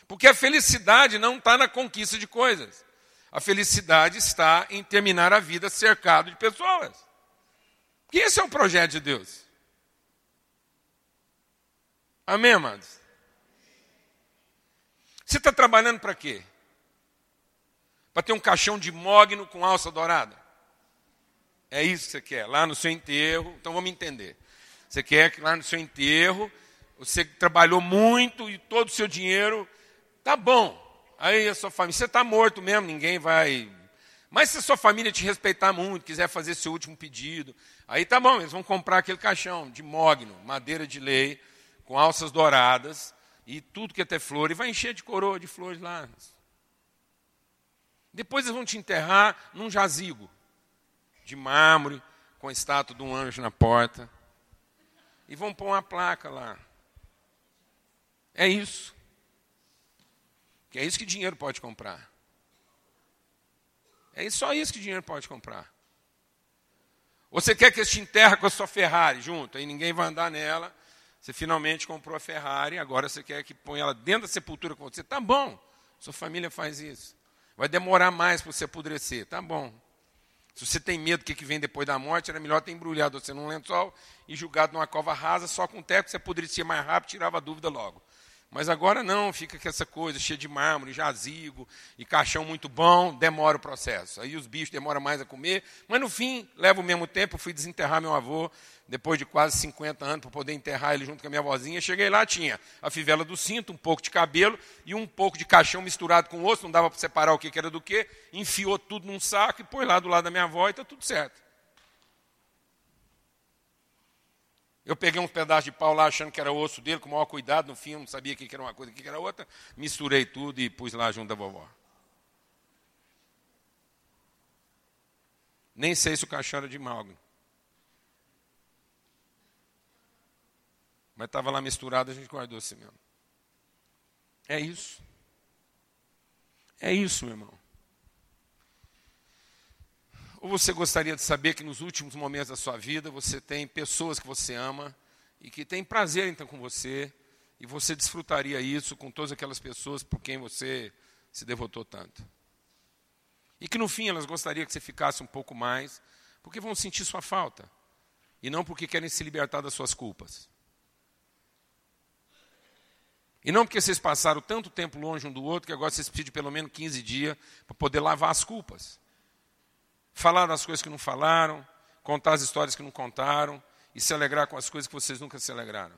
Porque a felicidade não está na conquista de coisas. A felicidade está em terminar a vida cercado de pessoas. E esse é o projeto de Deus. Amém, amados? Você está trabalhando para quê? Para ter um caixão de mogno com alça dourada? É isso que você quer, lá no seu enterro. Então vamos entender. Você quer que lá no seu enterro, você trabalhou muito e todo o seu dinheiro, tá bom. Aí a sua família, você está morto mesmo, ninguém vai. Mas se a sua família te respeitar muito, quiser fazer seu último pedido, aí tá bom, eles vão comprar aquele caixão de mogno, madeira de lei, com alças douradas e tudo que é ter flor, e vai encher de coroa de flores lá. Depois eles vão te enterrar num jazigo de mármore, com a estátua de um anjo na porta e vão pôr uma placa lá. É isso. Que é isso que dinheiro pode comprar. É só isso que dinheiro pode comprar. Você quer que eles te enterra com a sua Ferrari junto, aí ninguém vai andar nela. Você finalmente comprou a Ferrari, agora você quer que ponha ela dentro da sepultura com você. Tá bom, sua família faz isso. Vai demorar mais para você apodrecer. Tá bom, se você tem medo do que vem depois da morte, era melhor ter embrulhado você num lençol e julgado numa cova rasa, só com teto você poderia ser mais rápido, tirava a dúvida logo. Mas agora não, fica com essa coisa cheia de mármore, jazigo e caixão muito bom, demora o processo. Aí os bichos demoram mais a comer, mas no fim, leva o mesmo tempo. Eu fui desenterrar meu avô, depois de quase 50 anos, para poder enterrar ele junto com a minha vozinha. Cheguei lá, tinha a fivela do cinto, um pouco de cabelo e um pouco de caixão misturado com osso, não dava para separar o que era do que. Enfiou tudo num saco e pôs lá do lado da minha avó e está tudo certo. Eu peguei um pedaço de pau lá achando que era osso dele, com o maior cuidado, no fim eu não sabia o que era uma coisa, o que era outra, misturei tudo e pus lá junto da vovó. Nem sei se o caixão era de malga. Mas estava lá misturado, a gente guardou assim mesmo. É isso. É isso, meu irmão. Ou você gostaria de saber que nos últimos momentos da sua vida você tem pessoas que você ama e que têm prazer então com você e você desfrutaria isso com todas aquelas pessoas por quem você se devotou tanto. E que no fim elas gostariam que você ficasse um pouco mais, porque vão sentir sua falta e não porque querem se libertar das suas culpas. E não porque vocês passaram tanto tempo longe um do outro que agora vocês precisam de pelo menos 15 dias para poder lavar as culpas falar das coisas que não falaram, contar as histórias que não contaram e se alegrar com as coisas que vocês nunca se alegraram.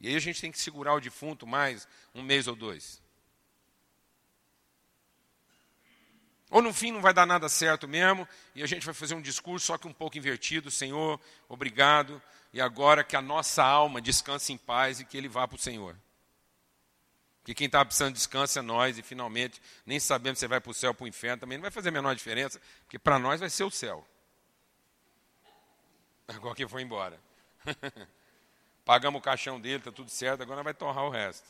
E aí a gente tem que segurar o defunto mais um mês ou dois. Ou no fim não vai dar nada certo mesmo, e a gente vai fazer um discurso só que um pouco invertido, Senhor, obrigado, e agora que a nossa alma descanse em paz e que ele vá para o Senhor. Porque quem está precisando de descanso é nós, e finalmente nem sabemos se vai para o céu ou para o inferno, também não vai fazer a menor diferença, porque para nós vai ser o céu. Agora que foi embora. Pagamos o caixão dele, está tudo certo, agora vai torrar o resto.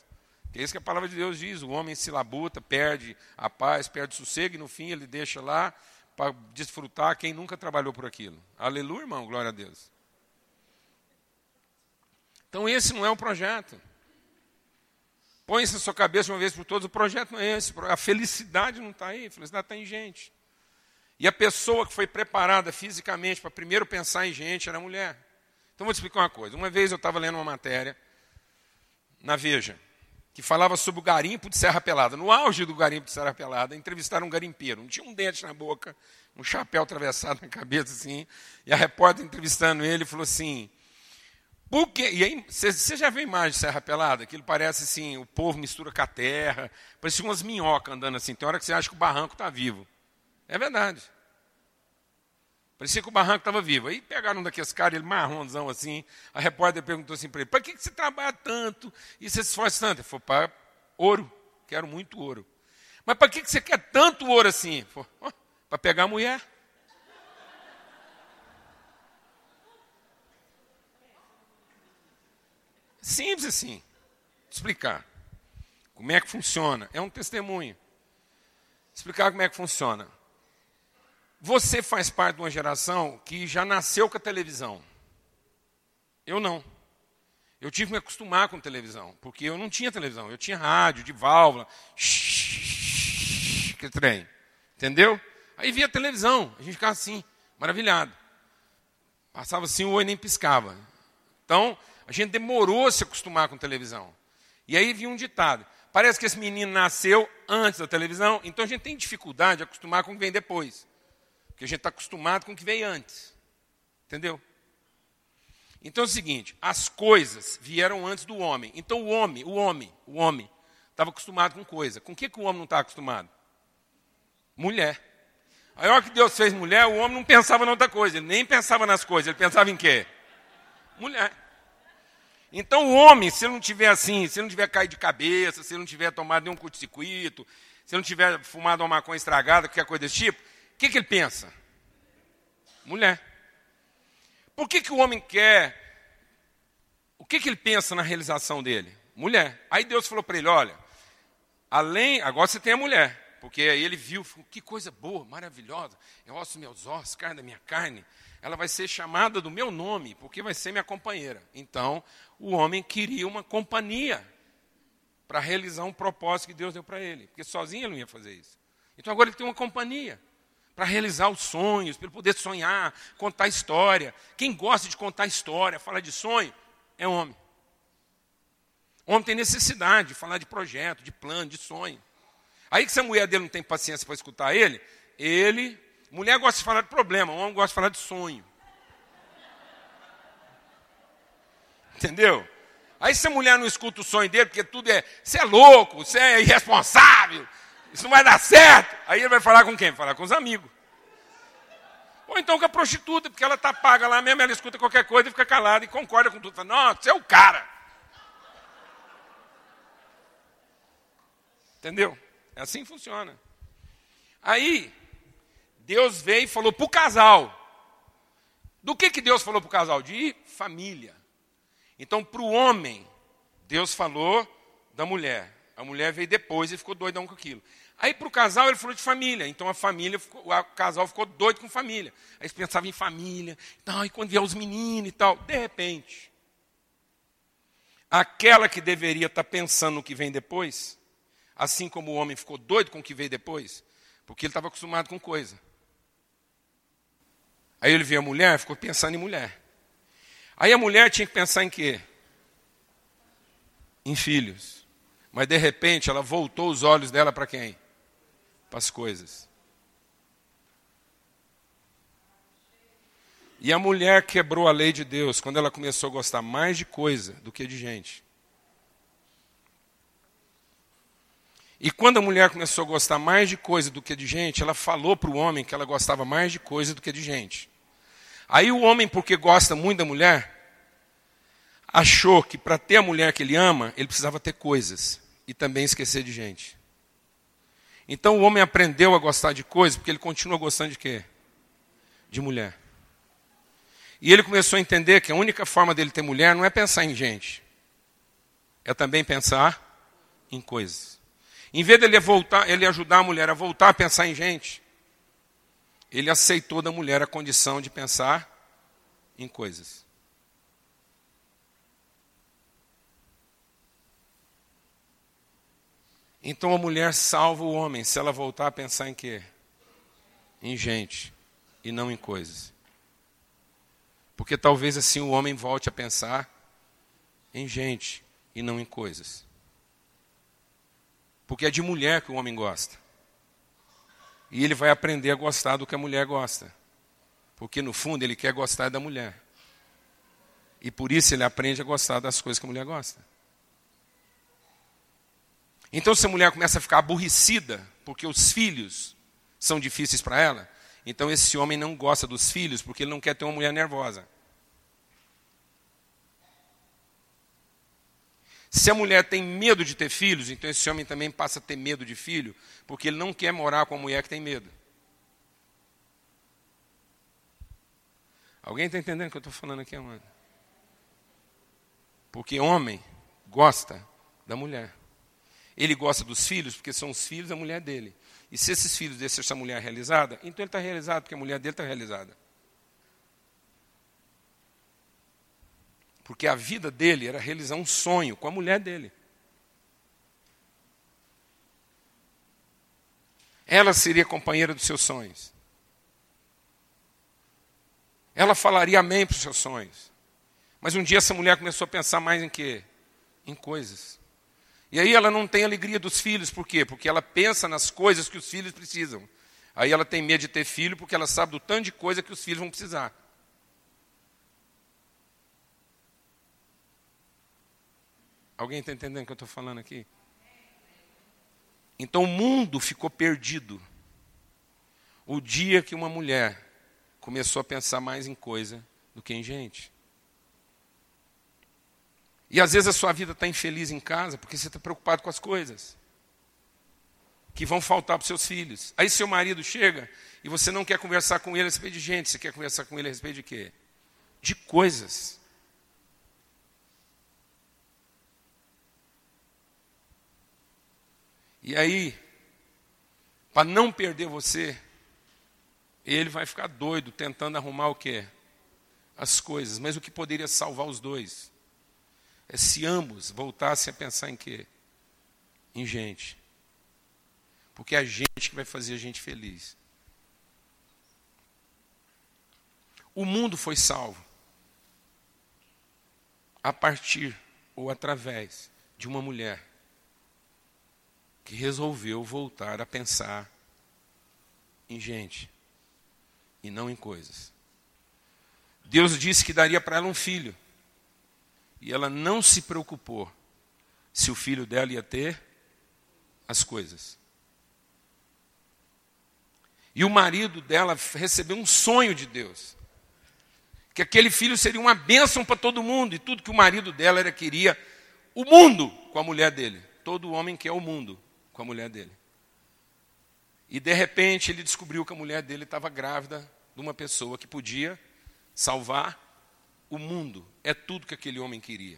Que é isso que a palavra de Deus diz: o homem se labuta, perde a paz, perde o sossego, e no fim ele deixa lá para desfrutar quem nunca trabalhou por aquilo. Aleluia, irmão, glória a Deus. Então esse não é o projeto. Põe isso na sua cabeça uma vez por todas, o projeto não é esse, a felicidade não está aí, a felicidade está em gente. E a pessoa que foi preparada fisicamente para primeiro pensar em gente era a mulher. Então vou te explicar uma coisa. Uma vez eu estava lendo uma matéria na Veja, que falava sobre o garimpo de Serra Pelada. No auge do garimpo de Serra Pelada, entrevistaram um garimpeiro. Não tinha um dente na boca, um chapéu atravessado na cabeça assim. E a repórter entrevistando ele falou assim: e aí, você já viu a imagem de Serra Pelada? Aquilo parece assim, o povo mistura com a terra, parece umas minhocas andando assim. Tem hora que você acha que o barranco está vivo. É verdade. Parecia que o barranco estava vivo. Aí pegaram um daqueles caras, ele marronzão assim. A repórter perguntou assim para ele: para que, que você trabalha tanto e você se esforça tanto? Ele falou: para ouro, quero muito ouro. Mas para que, que você quer tanto ouro assim? Para pegar a mulher. Simples assim. Explicar. Como é que funciona? É um testemunho. Explicar como é que funciona. Você faz parte de uma geração que já nasceu com a televisão. Eu não. Eu tive que me acostumar com televisão, porque eu não tinha televisão. Eu tinha rádio, de válvula, que trem. Entendeu? Aí via televisão, a gente ficava assim, maravilhado. Passava assim, o olho nem piscava. Então, a gente demorou a se acostumar com televisão. E aí vinha um ditado. Parece que esse menino nasceu antes da televisão, então a gente tem dificuldade de acostumar com o que vem depois. Porque a gente está acostumado com o que veio antes. Entendeu? Então é o seguinte, as coisas vieram antes do homem. Então o homem, o homem, o homem, estava acostumado com coisa. Com o que, que o homem não está acostumado? Mulher. A hora que Deus fez mulher, o homem não pensava em outra coisa, ele nem pensava nas coisas, ele pensava em quê? Mulher. Então o homem, se ele não tiver assim, se ele não tiver caído de cabeça, se ele não tiver tomado nenhum curto-circuito, se ele não tiver fumado uma maconha estragada, qualquer coisa desse tipo, o que, que ele pensa? Mulher. Por que, que o homem quer? O que, que ele pensa na realização dele? Mulher. Aí Deus falou para ele: olha, além, agora você tem a mulher, porque aí ele viu, que coisa boa, maravilhosa, é osso meus ossos, carne da minha carne ela vai ser chamada do meu nome, porque vai ser minha companheira. Então, o homem queria uma companhia para realizar um propósito que Deus deu para ele, porque sozinho ele não ia fazer isso. Então, agora ele tem uma companhia para realizar os sonhos, para ele poder sonhar, contar história. Quem gosta de contar história, falar de sonho, é homem. Homem tem necessidade de falar de projeto, de plano, de sonho. Aí que se a mulher dele não tem paciência para escutar ele, ele. Mulher gosta de falar de problema, homem gosta de falar de sonho. Entendeu? Aí se a mulher não escuta o sonho dele, porque tudo é, você é louco, você é irresponsável, isso não vai dar certo. Aí ele vai falar com quem? Vai falar com os amigos. Ou então com a prostituta, porque ela está paga lá mesmo, ela escuta qualquer coisa e fica calada e concorda com tudo. Fala, nossa, você é o cara. Entendeu? É assim que funciona. Aí, Deus veio e falou para o casal. Do que, que Deus falou para o casal? De família. Então, para o homem, Deus falou da mulher. A mulher veio depois e ficou doidão com aquilo. Aí para o casal ele falou de família. Então a família, ficou, o casal ficou doido com família. Aí eles pensavam em família. Então, e quando vier os meninos e tal. De repente, aquela que deveria estar tá pensando no que vem depois, assim como o homem ficou doido com o que veio depois, porque ele estava acostumado com coisa. Aí ele viu a mulher, ficou pensando em mulher. Aí a mulher tinha que pensar em quê? Em filhos. Mas de repente ela voltou os olhos dela para quem? Para as coisas. E a mulher quebrou a lei de Deus quando ela começou a gostar mais de coisa do que de gente. E quando a mulher começou a gostar mais de coisa do que de gente, ela falou para o homem que ela gostava mais de coisa do que de gente. Aí o homem, porque gosta muito da mulher, achou que para ter a mulher que ele ama, ele precisava ter coisas e também esquecer de gente. Então o homem aprendeu a gostar de coisas porque ele continua gostando de quê? De mulher. E ele começou a entender que a única forma dele ter mulher não é pensar em gente, é também pensar em coisas. Em vez dele voltar, ele ajudar a mulher a voltar a pensar em gente, ele aceitou da mulher a condição de pensar em coisas. Então a mulher salva o homem se ela voltar a pensar em quê? Em gente e não em coisas. Porque talvez assim o homem volte a pensar em gente e não em coisas. Porque é de mulher que o homem gosta. E ele vai aprender a gostar do que a mulher gosta. Porque no fundo ele quer gostar da mulher. E por isso ele aprende a gostar das coisas que a mulher gosta. Então, se a mulher começa a ficar aborrecida porque os filhos são difíceis para ela, então esse homem não gosta dos filhos porque ele não quer ter uma mulher nervosa. Se a mulher tem medo de ter filhos, então esse homem também passa a ter medo de filho, porque ele não quer morar com a mulher que tem medo. Alguém está entendendo o que eu estou falando aqui, Amanda? Porque homem gosta da mulher. Ele gosta dos filhos, porque são os filhos da mulher dele. E se esses filhos deixam essa mulher realizada, então ele está realizado, porque a mulher dele está realizada. Porque a vida dele era realizar um sonho com a mulher dele. Ela seria companheira dos seus sonhos. Ela falaria amém para os seus sonhos. Mas um dia essa mulher começou a pensar mais em quê? Em coisas. E aí ela não tem alegria dos filhos, por quê? Porque ela pensa nas coisas que os filhos precisam. Aí ela tem medo de ter filho porque ela sabe do tanto de coisa que os filhos vão precisar. Alguém está entendendo o que eu estou falando aqui? Então o mundo ficou perdido. O dia que uma mulher começou a pensar mais em coisa do que em gente. E às vezes a sua vida está infeliz em casa porque você está preocupado com as coisas que vão faltar para os seus filhos. Aí seu marido chega e você não quer conversar com ele a respeito de gente, você quer conversar com ele a respeito de quê? De coisas. E aí, para não perder você, ele vai ficar doido tentando arrumar o quê? As coisas. Mas o que poderia salvar os dois é se ambos voltassem a pensar em quê? Em gente. Porque é a gente que vai fazer a gente feliz. O mundo foi salvo a partir ou através de uma mulher que resolveu voltar a pensar em gente e não em coisas. Deus disse que daria para ela um filho. E ela não se preocupou se o filho dela ia ter as coisas. E o marido dela recebeu um sonho de Deus. Que aquele filho seria uma bênção para todo mundo. E tudo que o marido dela era queria o mundo com a mulher dele. Todo homem quer o mundo com a mulher dele. E de repente ele descobriu que a mulher dele estava grávida de uma pessoa que podia salvar o mundo. É tudo que aquele homem queria.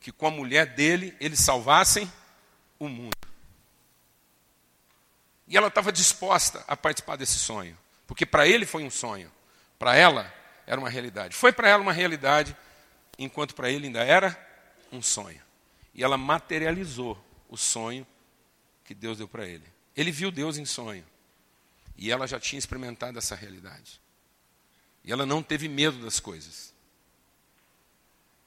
Que com a mulher dele eles salvassem o mundo. E ela estava disposta a participar desse sonho. Porque para ele foi um sonho. Para ela era uma realidade. Foi para ela uma realidade, enquanto para ele ainda era um sonho. E ela materializou o sonho que Deus deu para ele. Ele viu Deus em sonho. E ela já tinha experimentado essa realidade. E ela não teve medo das coisas.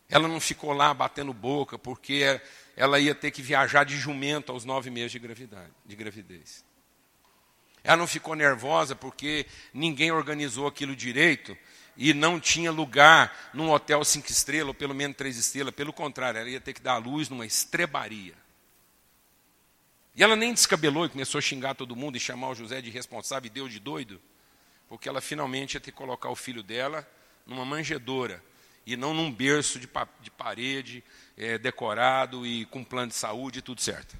Ela não ficou lá batendo boca, porque ela ia ter que viajar de jumento aos nove meses de, gravidade, de gravidez. Ela não ficou nervosa porque ninguém organizou aquilo direito e não tinha lugar num hotel cinco estrelas, ou pelo menos três estrelas. Pelo contrário, ela ia ter que dar a luz numa estrebaria. E ela nem descabelou e começou a xingar todo mundo e chamar o José de responsável e Deus de doido, porque ela finalmente ia ter que colocar o filho dela numa manjedoura e não num berço de, de parede é, decorado e com plano de saúde e tudo certo.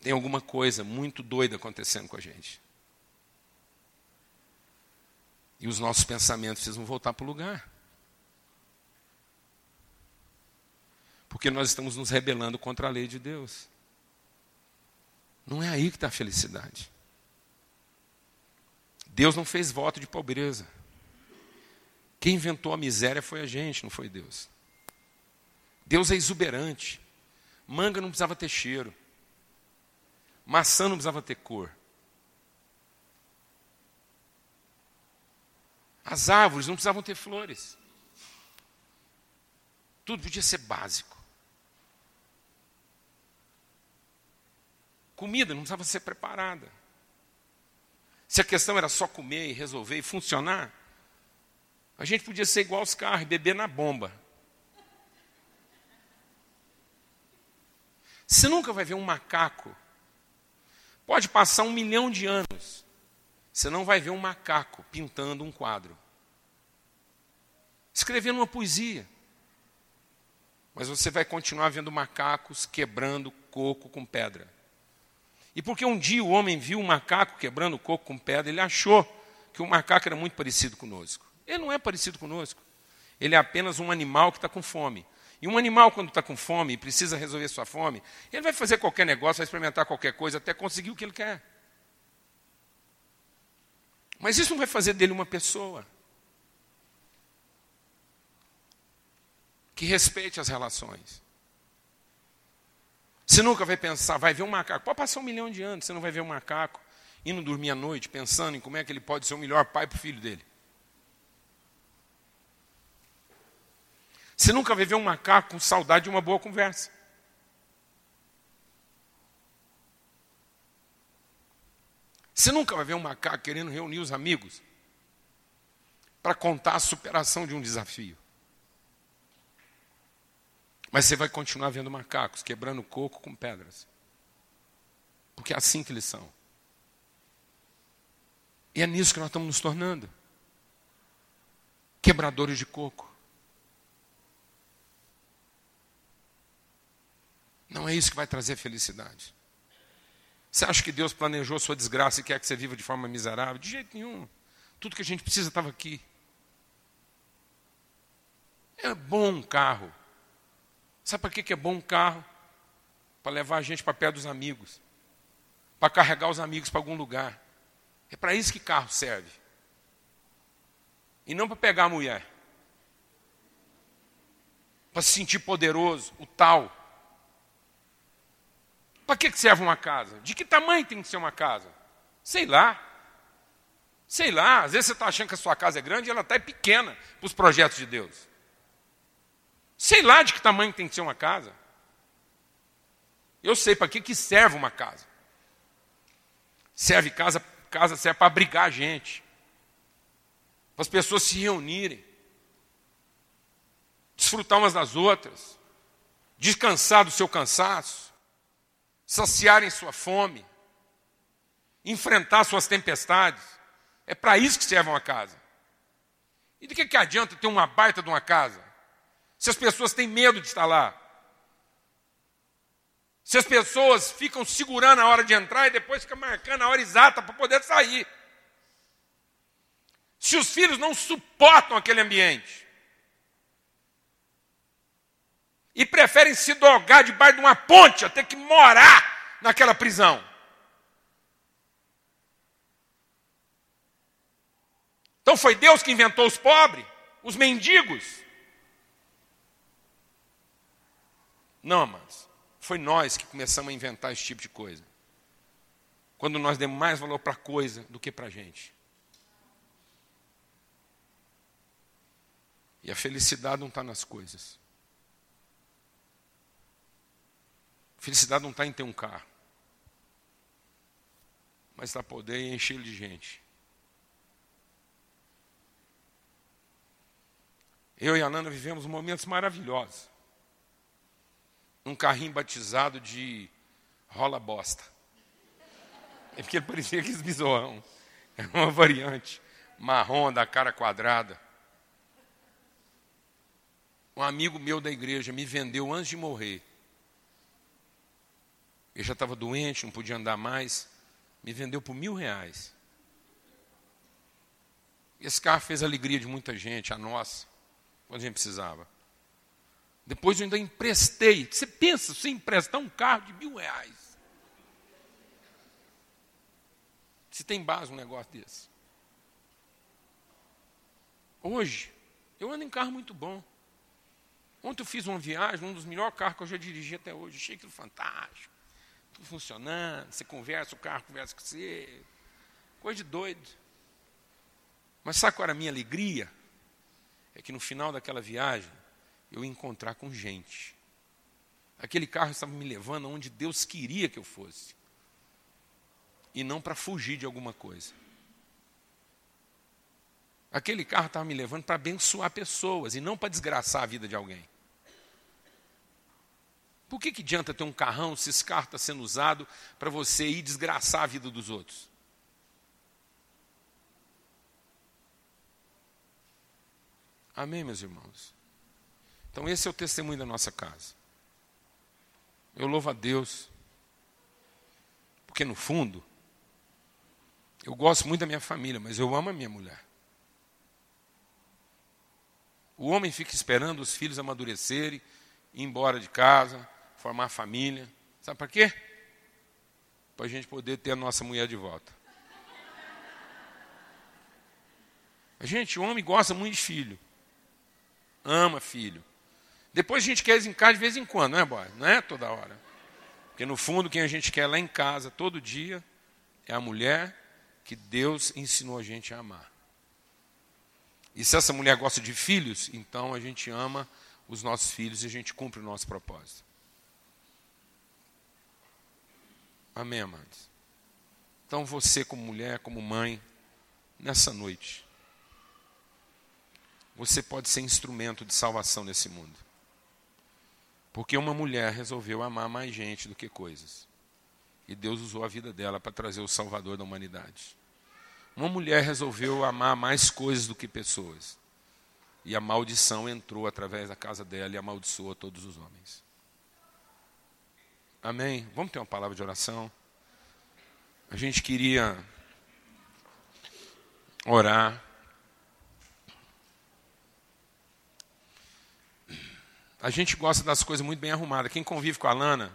Tem alguma coisa muito doida acontecendo com a gente. E os nossos pensamentos precisam voltar para o lugar. Porque nós estamos nos rebelando contra a lei de Deus. Não é aí que está a felicidade. Deus não fez voto de pobreza. Quem inventou a miséria foi a gente, não foi Deus. Deus é exuberante. Manga não precisava ter cheiro. Maçã não precisava ter cor. As árvores não precisavam ter flores. Tudo podia ser básico. Comida não precisava ser preparada. Se a questão era só comer e resolver e funcionar, a gente podia ser igual aos carros, beber na bomba. Você nunca vai ver um macaco. Pode passar um milhão de anos. Você não vai ver um macaco pintando um quadro. Escrevendo uma poesia. Mas você vai continuar vendo macacos quebrando coco com pedra. E porque um dia o homem viu um macaco quebrando o coco com pedra, ele achou que o macaco era muito parecido conosco. Ele não é parecido conosco. Ele é apenas um animal que está com fome. E um animal, quando está com fome e precisa resolver sua fome, ele vai fazer qualquer negócio, vai experimentar qualquer coisa até conseguir o que ele quer. Mas isso não vai fazer dele uma pessoa que respeite as relações. Você nunca vai pensar, vai ver um macaco. Pode passar um milhão de anos, você não vai ver um macaco indo dormir à noite pensando em como é que ele pode ser o melhor pai para o filho dele. Você nunca vai ver um macaco com saudade de uma boa conversa. Você nunca vai ver um macaco querendo reunir os amigos para contar a superação de um desafio. Mas você vai continuar vendo macacos quebrando coco com pedras. Porque é assim que eles são. E é nisso que nós estamos nos tornando quebradores de coco. Não é isso que vai trazer felicidade. Você acha que Deus planejou sua desgraça e quer que você viva de forma miserável? De jeito nenhum. Tudo que a gente precisa estava aqui. É bom um carro. Sabe para que é bom um carro? Para levar a gente para perto dos amigos. Para carregar os amigos para algum lugar. É para isso que carro serve. E não para pegar a mulher. Para se sentir poderoso, o tal. Para que serve uma casa? De que tamanho tem que ser uma casa? Sei lá. Sei lá, às vezes você está achando que a sua casa é grande e ela está pequena para os projetos de Deus. Sei lá de que tamanho tem que ser uma casa. Eu sei para que, que serve uma casa. Serve casa, casa serve para abrigar a gente. Para as pessoas se reunirem. Desfrutar umas das outras. Descansar do seu cansaço. Saciarem sua fome. Enfrentar suas tempestades. É para isso que serve uma casa. E de que, que adianta ter uma baita de uma casa? Se as pessoas têm medo de estar lá. Se as pessoas ficam segurando a hora de entrar e depois ficam marcando a hora exata para poder sair. Se os filhos não suportam aquele ambiente. E preferem se drogar debaixo de uma ponte a ter que morar naquela prisão. Então foi Deus que inventou os pobres, os mendigos. Não, mas foi nós que começamos a inventar esse tipo de coisa. Quando nós demos mais valor para a coisa do que para a gente. E a felicidade não está nas coisas. A felicidade não está em ter um carro. Mas está poder encher de gente. Eu e a Nana vivemos momentos maravilhosos. Um carrinho batizado de rola bosta. É porque ele parecia aqueles besourão. É uma variante marrom da cara quadrada. Um amigo meu da igreja me vendeu antes de morrer. Ele já estava doente, não podia andar mais. Me vendeu por mil reais. Esse carro fez a alegria de muita gente, a nossa quando a gente precisava. Depois eu ainda emprestei. Você pensa, você emprestar um carro de mil reais. Se tem base um negócio desse. Hoje, eu ando em carro muito bom. Ontem eu fiz uma viagem, um dos melhores carros que eu já dirigi até hoje. Achei aquilo fantástico. Tudo funcionando. Você conversa, o carro conversa com você. Coisa de doido. Mas sabe qual era a minha alegria? é que no final daquela viagem eu encontrar com gente. Aquele carro estava me levando aonde Deus queria que eu fosse. E não para fugir de alguma coisa. Aquele carro estava me levando para abençoar pessoas e não para desgraçar a vida de alguém. Por que, que adianta ter um carrão se esse carro está sendo usado para você ir desgraçar a vida dos outros? Amém, meus irmãos? Então, esse é o testemunho da nossa casa. Eu louvo a Deus, porque no fundo, eu gosto muito da minha família, mas eu amo a minha mulher. O homem fica esperando os filhos amadurecerem, ir embora de casa, formar família. Sabe para quê? Para a gente poder ter a nossa mulher de volta. A gente, homem gosta muito de filho ama filho. Depois a gente quer eles de vez em quando, não é, boy? Não é toda hora. Porque no fundo, quem a gente quer lá em casa todo dia é a mulher que Deus ensinou a gente a amar. E se essa mulher gosta de filhos, então a gente ama os nossos filhos e a gente cumpre o nosso propósito. Amém, amados? Então você, como mulher, como mãe, nessa noite, você pode ser instrumento de salvação nesse mundo. Porque uma mulher resolveu amar mais gente do que coisas. E Deus usou a vida dela para trazer o Salvador da humanidade. Uma mulher resolveu amar mais coisas do que pessoas. E a maldição entrou através da casa dela e amaldiçoou todos os homens. Amém? Vamos ter uma palavra de oração? A gente queria orar. A gente gosta das coisas muito bem arrumadas. Quem convive com a Lana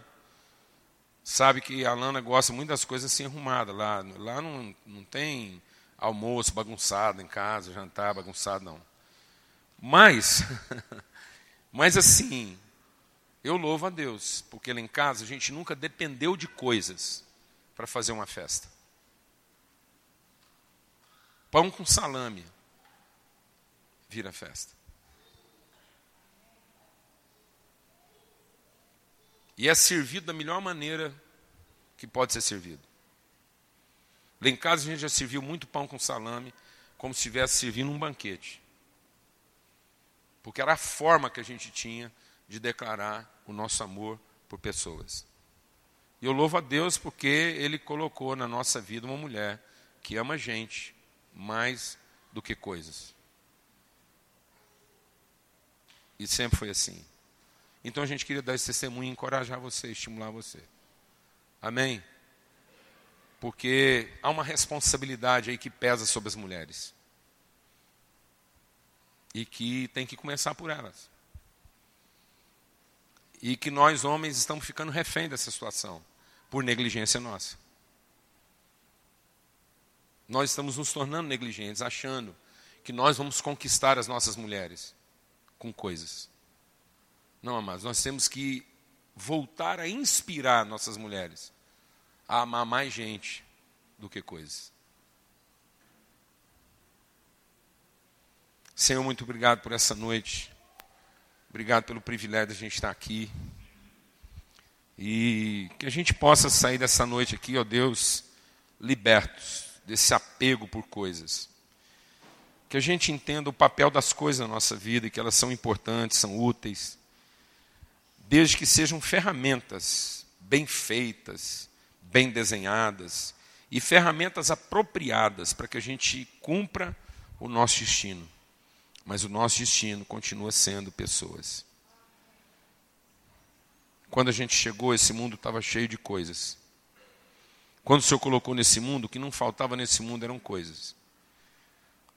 sabe que a Lana gosta muito das coisas assim arrumadas. Lá, lá não, não tem almoço bagunçado em casa, jantar bagunçado, não. Mas, mas assim, eu louvo a Deus, porque lá em casa a gente nunca dependeu de coisas para fazer uma festa. Pão com salame vira festa. E é servido da melhor maneira que pode ser servido. Lá em casa a gente já serviu muito pão com salame, como se estivesse servindo um banquete. Porque era a forma que a gente tinha de declarar o nosso amor por pessoas. E eu louvo a Deus porque Ele colocou na nossa vida uma mulher que ama a gente mais do que coisas. E sempre foi assim. Então a gente queria dar esse testemunho e encorajar você, estimular você. Amém? Porque há uma responsabilidade aí que pesa sobre as mulheres. E que tem que começar por elas. E que nós, homens, estamos ficando refém dessa situação, por negligência nossa. Nós estamos nos tornando negligentes, achando que nós vamos conquistar as nossas mulheres com coisas. Não, amados, nós temos que voltar a inspirar nossas mulheres a amar mais gente do que coisas. Senhor, muito obrigado por essa noite. Obrigado pelo privilégio de a gente estar aqui. E que a gente possa sair dessa noite aqui, ó Deus, libertos desse apego por coisas. Que a gente entenda o papel das coisas na nossa vida e que elas são importantes, são úteis, desde que sejam ferramentas bem feitas, bem desenhadas e ferramentas apropriadas para que a gente cumpra o nosso destino. Mas o nosso destino continua sendo pessoas. Quando a gente chegou, esse mundo estava cheio de coisas. Quando o Senhor colocou nesse mundo, o que não faltava nesse mundo eram coisas.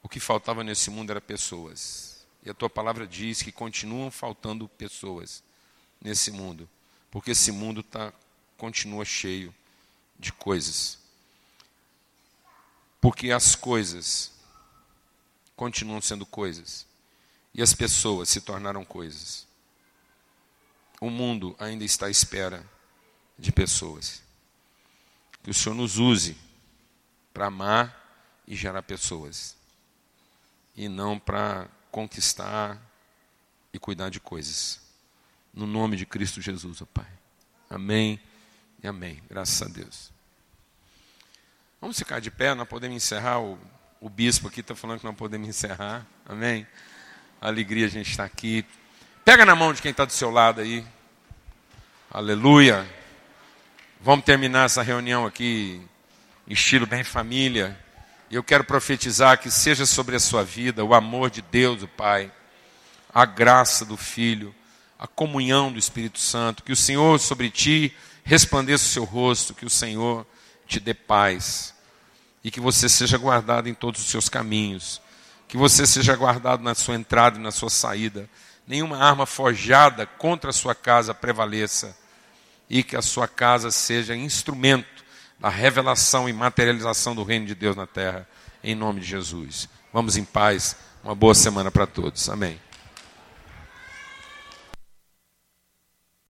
O que faltava nesse mundo eram pessoas. E a tua palavra diz que continuam faltando pessoas nesse mundo, porque esse mundo tá, continua cheio de coisas. Porque as coisas continuam sendo coisas e as pessoas se tornaram coisas. O mundo ainda está à espera de pessoas. Que o Senhor nos use para amar e gerar pessoas, e não para conquistar e cuidar de coisas. No nome de Cristo Jesus, ó Pai. Amém e amém. Graças a Deus. Vamos ficar de pé, nós podemos encerrar. O, o bispo aqui está falando que nós podemos encerrar. Amém? Alegria a gente estar aqui. Pega na mão de quem está do seu lado aí. Aleluia. Vamos terminar essa reunião aqui estilo bem família. E eu quero profetizar que seja sobre a sua vida o amor de Deus, o Pai, a graça do Filho, a comunhão do Espírito Santo, que o Senhor sobre ti resplandeça o seu rosto, que o Senhor te dê paz e que você seja guardado em todos os seus caminhos, que você seja guardado na sua entrada e na sua saída, nenhuma arma forjada contra a sua casa prevaleça e que a sua casa seja instrumento da revelação e materialização do reino de Deus na terra, em nome de Jesus. Vamos em paz, uma boa semana para todos. Amém.